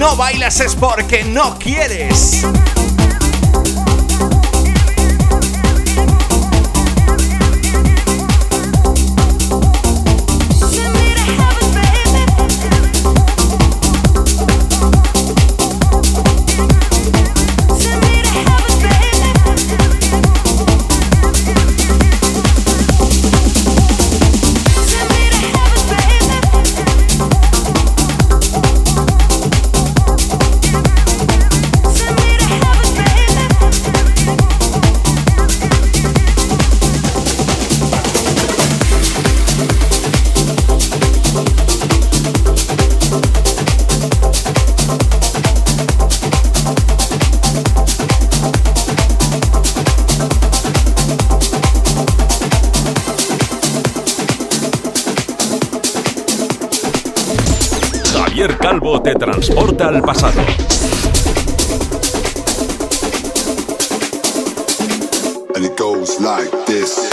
No bailas es porque no quieres. Te transporta al pasado. And it goes like this.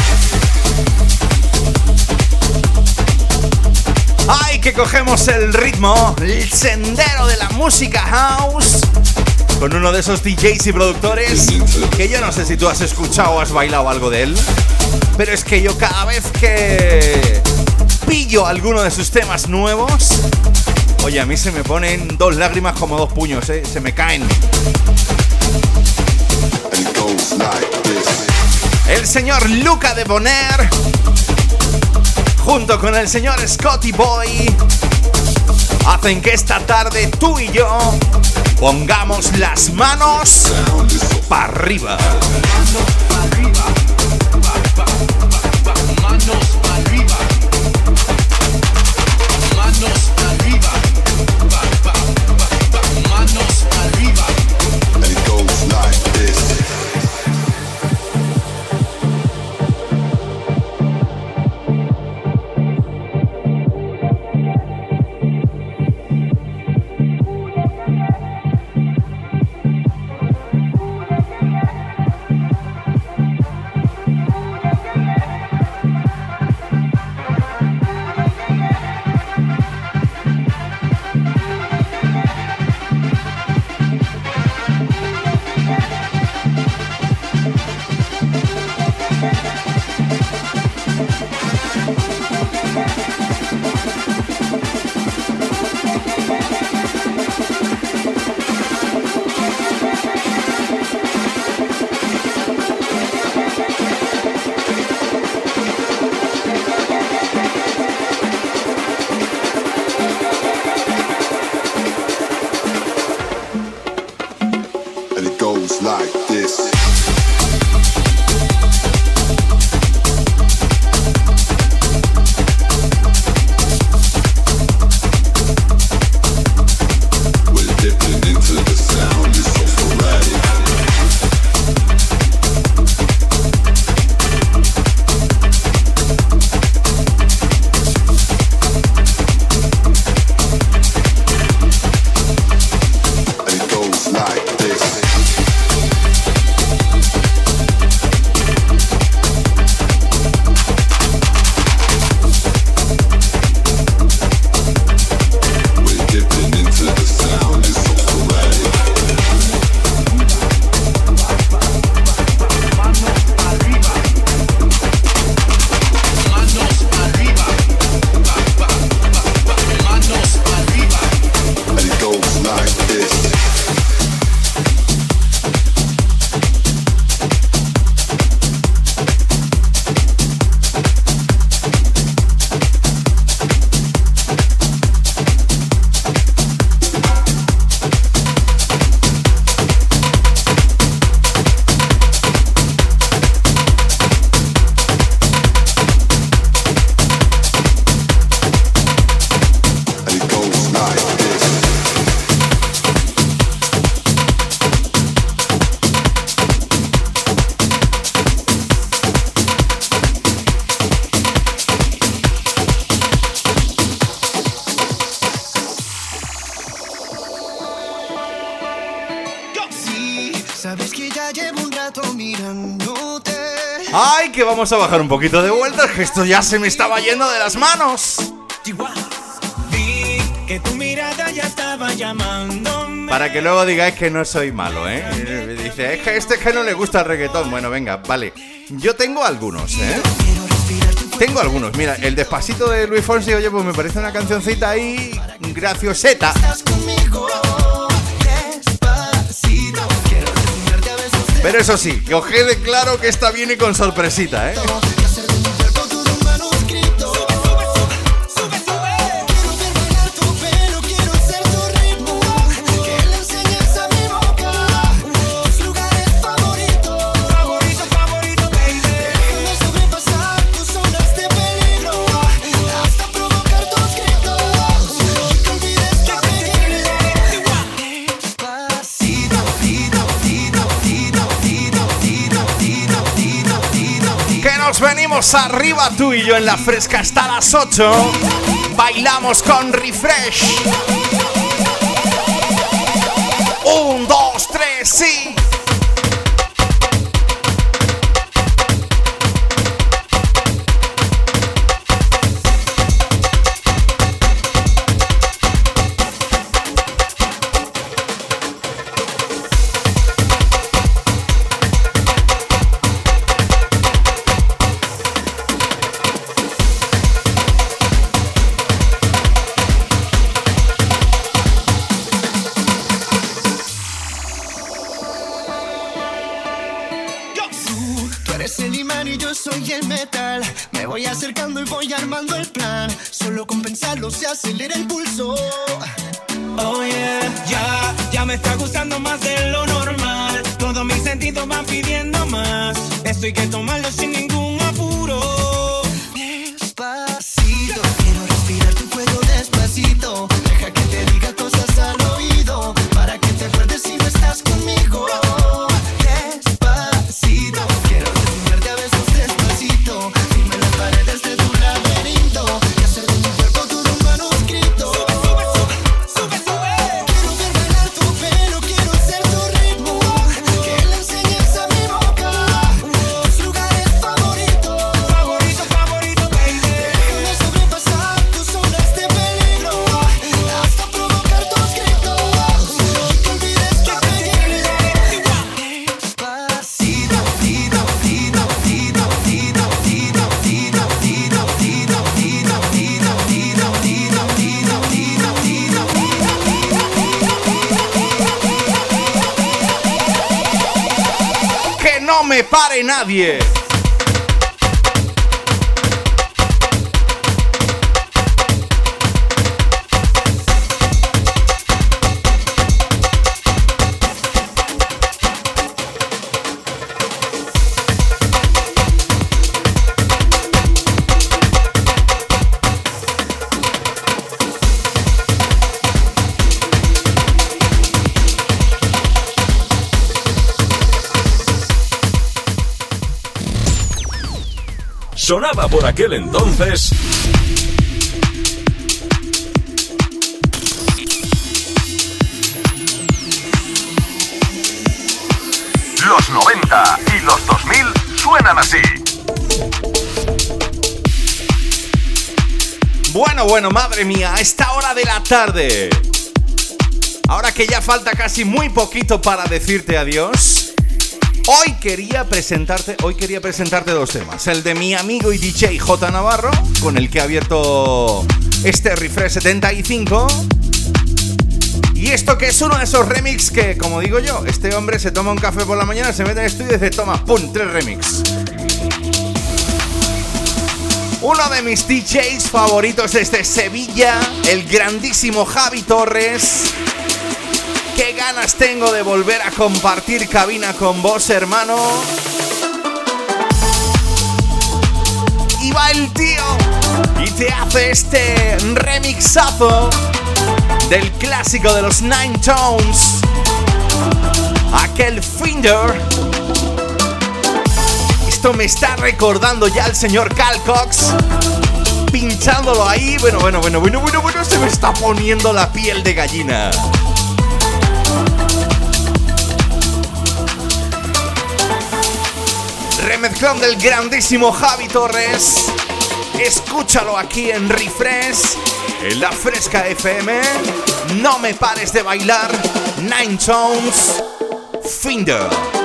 ¡Ay, que cogemos el ritmo, el sendero de la música house! Con uno de esos DJs y productores que yo no sé si tú has escuchado o has bailado algo de él, pero es que yo cada vez que pillo alguno de sus temas nuevos, oye, a mí se me ponen dos lágrimas como dos puños, ¿eh? se me caen. El señor Luca de Boner, junto con el señor Scotty Boy, hacen que esta tarde tú y yo pongamos las manos para arriba. Vamos a bajar un poquito de vueltas! Que esto ya se me estaba yendo de las manos. Para que luego digáis que no soy malo, ¿eh? Eh, Dice, es que este es que no le gusta el reggaetón. Bueno, venga, vale. Yo tengo algunos, ¿eh? Tengo algunos. Mira, el despacito de Luis Fonsi, oye, pues me parece una cancioncita ahí gracioseta. Pero eso sí, que os quede claro que esta viene con sorpresita, ¿eh? Arriba tú y yo en la fresca hasta las 8. Bailamos con refresh. Un, dos, tres, sí. Por aquel entonces Los 90 y los 2000 suenan así. Bueno, bueno, madre mía, a esta hora de la tarde. Ahora que ya falta casi muy poquito para decirte adiós. Hoy quería presentarte, hoy quería presentarte dos temas. El de mi amigo y DJ J Navarro, con el que he abierto este Refresh 75. Y esto que es uno de esos remix que, como digo yo, este hombre se toma un café por la mañana, se mete en el estudio y dice, toma, pum, tres remix. Uno de mis DJs favoritos desde Sevilla, el grandísimo Javi Torres. Ganas tengo de volver a compartir cabina con vos, hermano. Y va el tío y te hace este remixazo del clásico de los Nine Tones. Aquel Finder. Esto me está recordando ya el señor Cal Cox. Pinchándolo ahí. Bueno, bueno, bueno, bueno, bueno, bueno. Se me está poniendo la piel de gallina. Remezclón del grandísimo Javi Torres. Escúchalo aquí en Refresh, en la Fresca FM. No me pares de bailar. Nine Tones. Finder.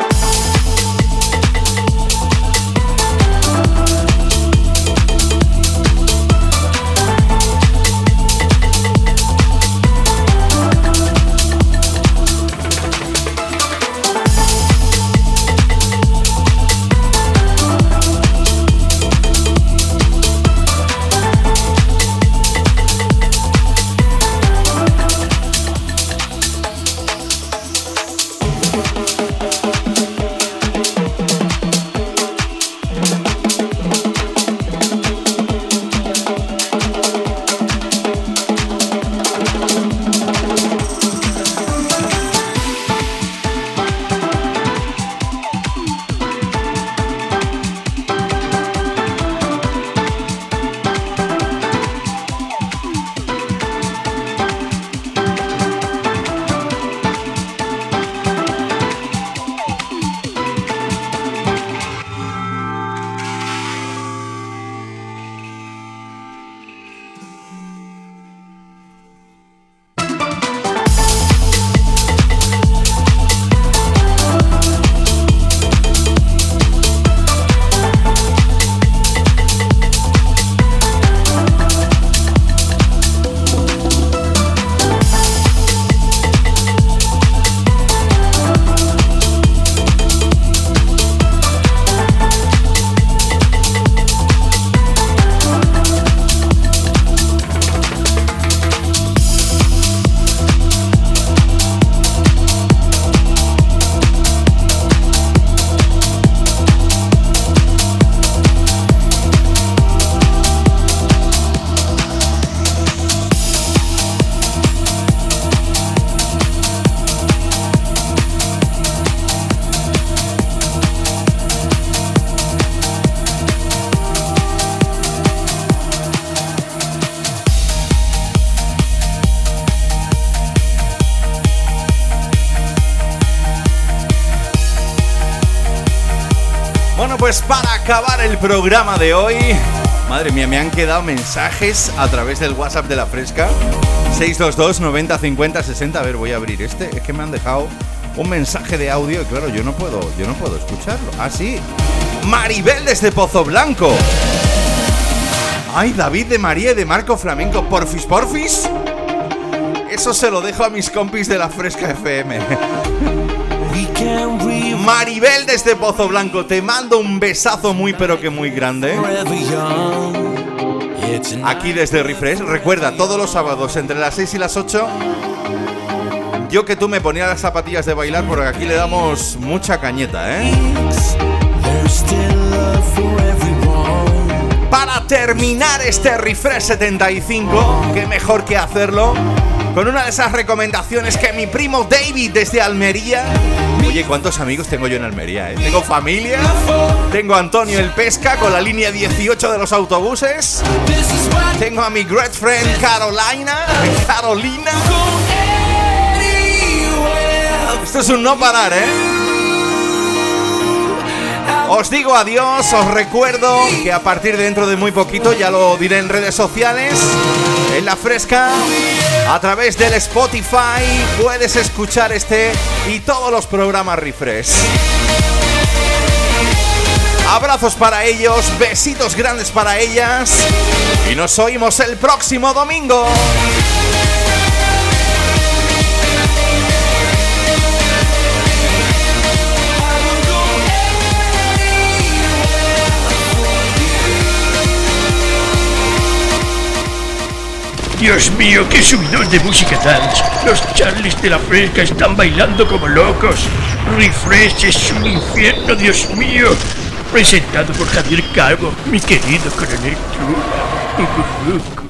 Acabar el programa de hoy, madre mía, me han quedado mensajes a través del WhatsApp de la Fresca. 622 90 50 60. A ver, voy a abrir este. Es que me han dejado un mensaje de audio y claro, yo no puedo, yo no puedo escucharlo. Ah, sí. Maribel desde Pozo Blanco. Ay, David de María y de Marco Flamenco. Porfis, porfis. Eso se lo dejo a mis compis de la Fresca FM. Maribel desde Pozo Blanco, te mando un besazo muy pero que muy grande. Aquí desde Refresh, recuerda, todos los sábados entre las 6 y las 8, yo que tú me ponía las zapatillas de bailar porque aquí le damos mucha cañeta, ¿eh? Para terminar este Refresh 75, qué mejor que hacerlo con una de esas recomendaciones que mi primo David desde Almería. Oye, ¿cuántos amigos tengo yo en Almería? eh? Tengo familia, tengo a Antonio el Pesca con la línea 18 de los autobuses, tengo a mi great friend Carolina, Carolina. Esto es un no parar, ¿eh? Os digo adiós, os recuerdo que a partir de dentro de muy poquito, ya lo diré en redes sociales, en la fresca, a través del Spotify, puedes escuchar este y todos los programas Refresh. Abrazos para ellos, besitos grandes para ellas y nos oímos el próximo domingo. Dios mío, qué subidón de música dance. Los Charlies de la Fresca están bailando como locos. Refresh es un infierno, Dios mío. Presentado por Javier Calvo, mi querido coronel Chula.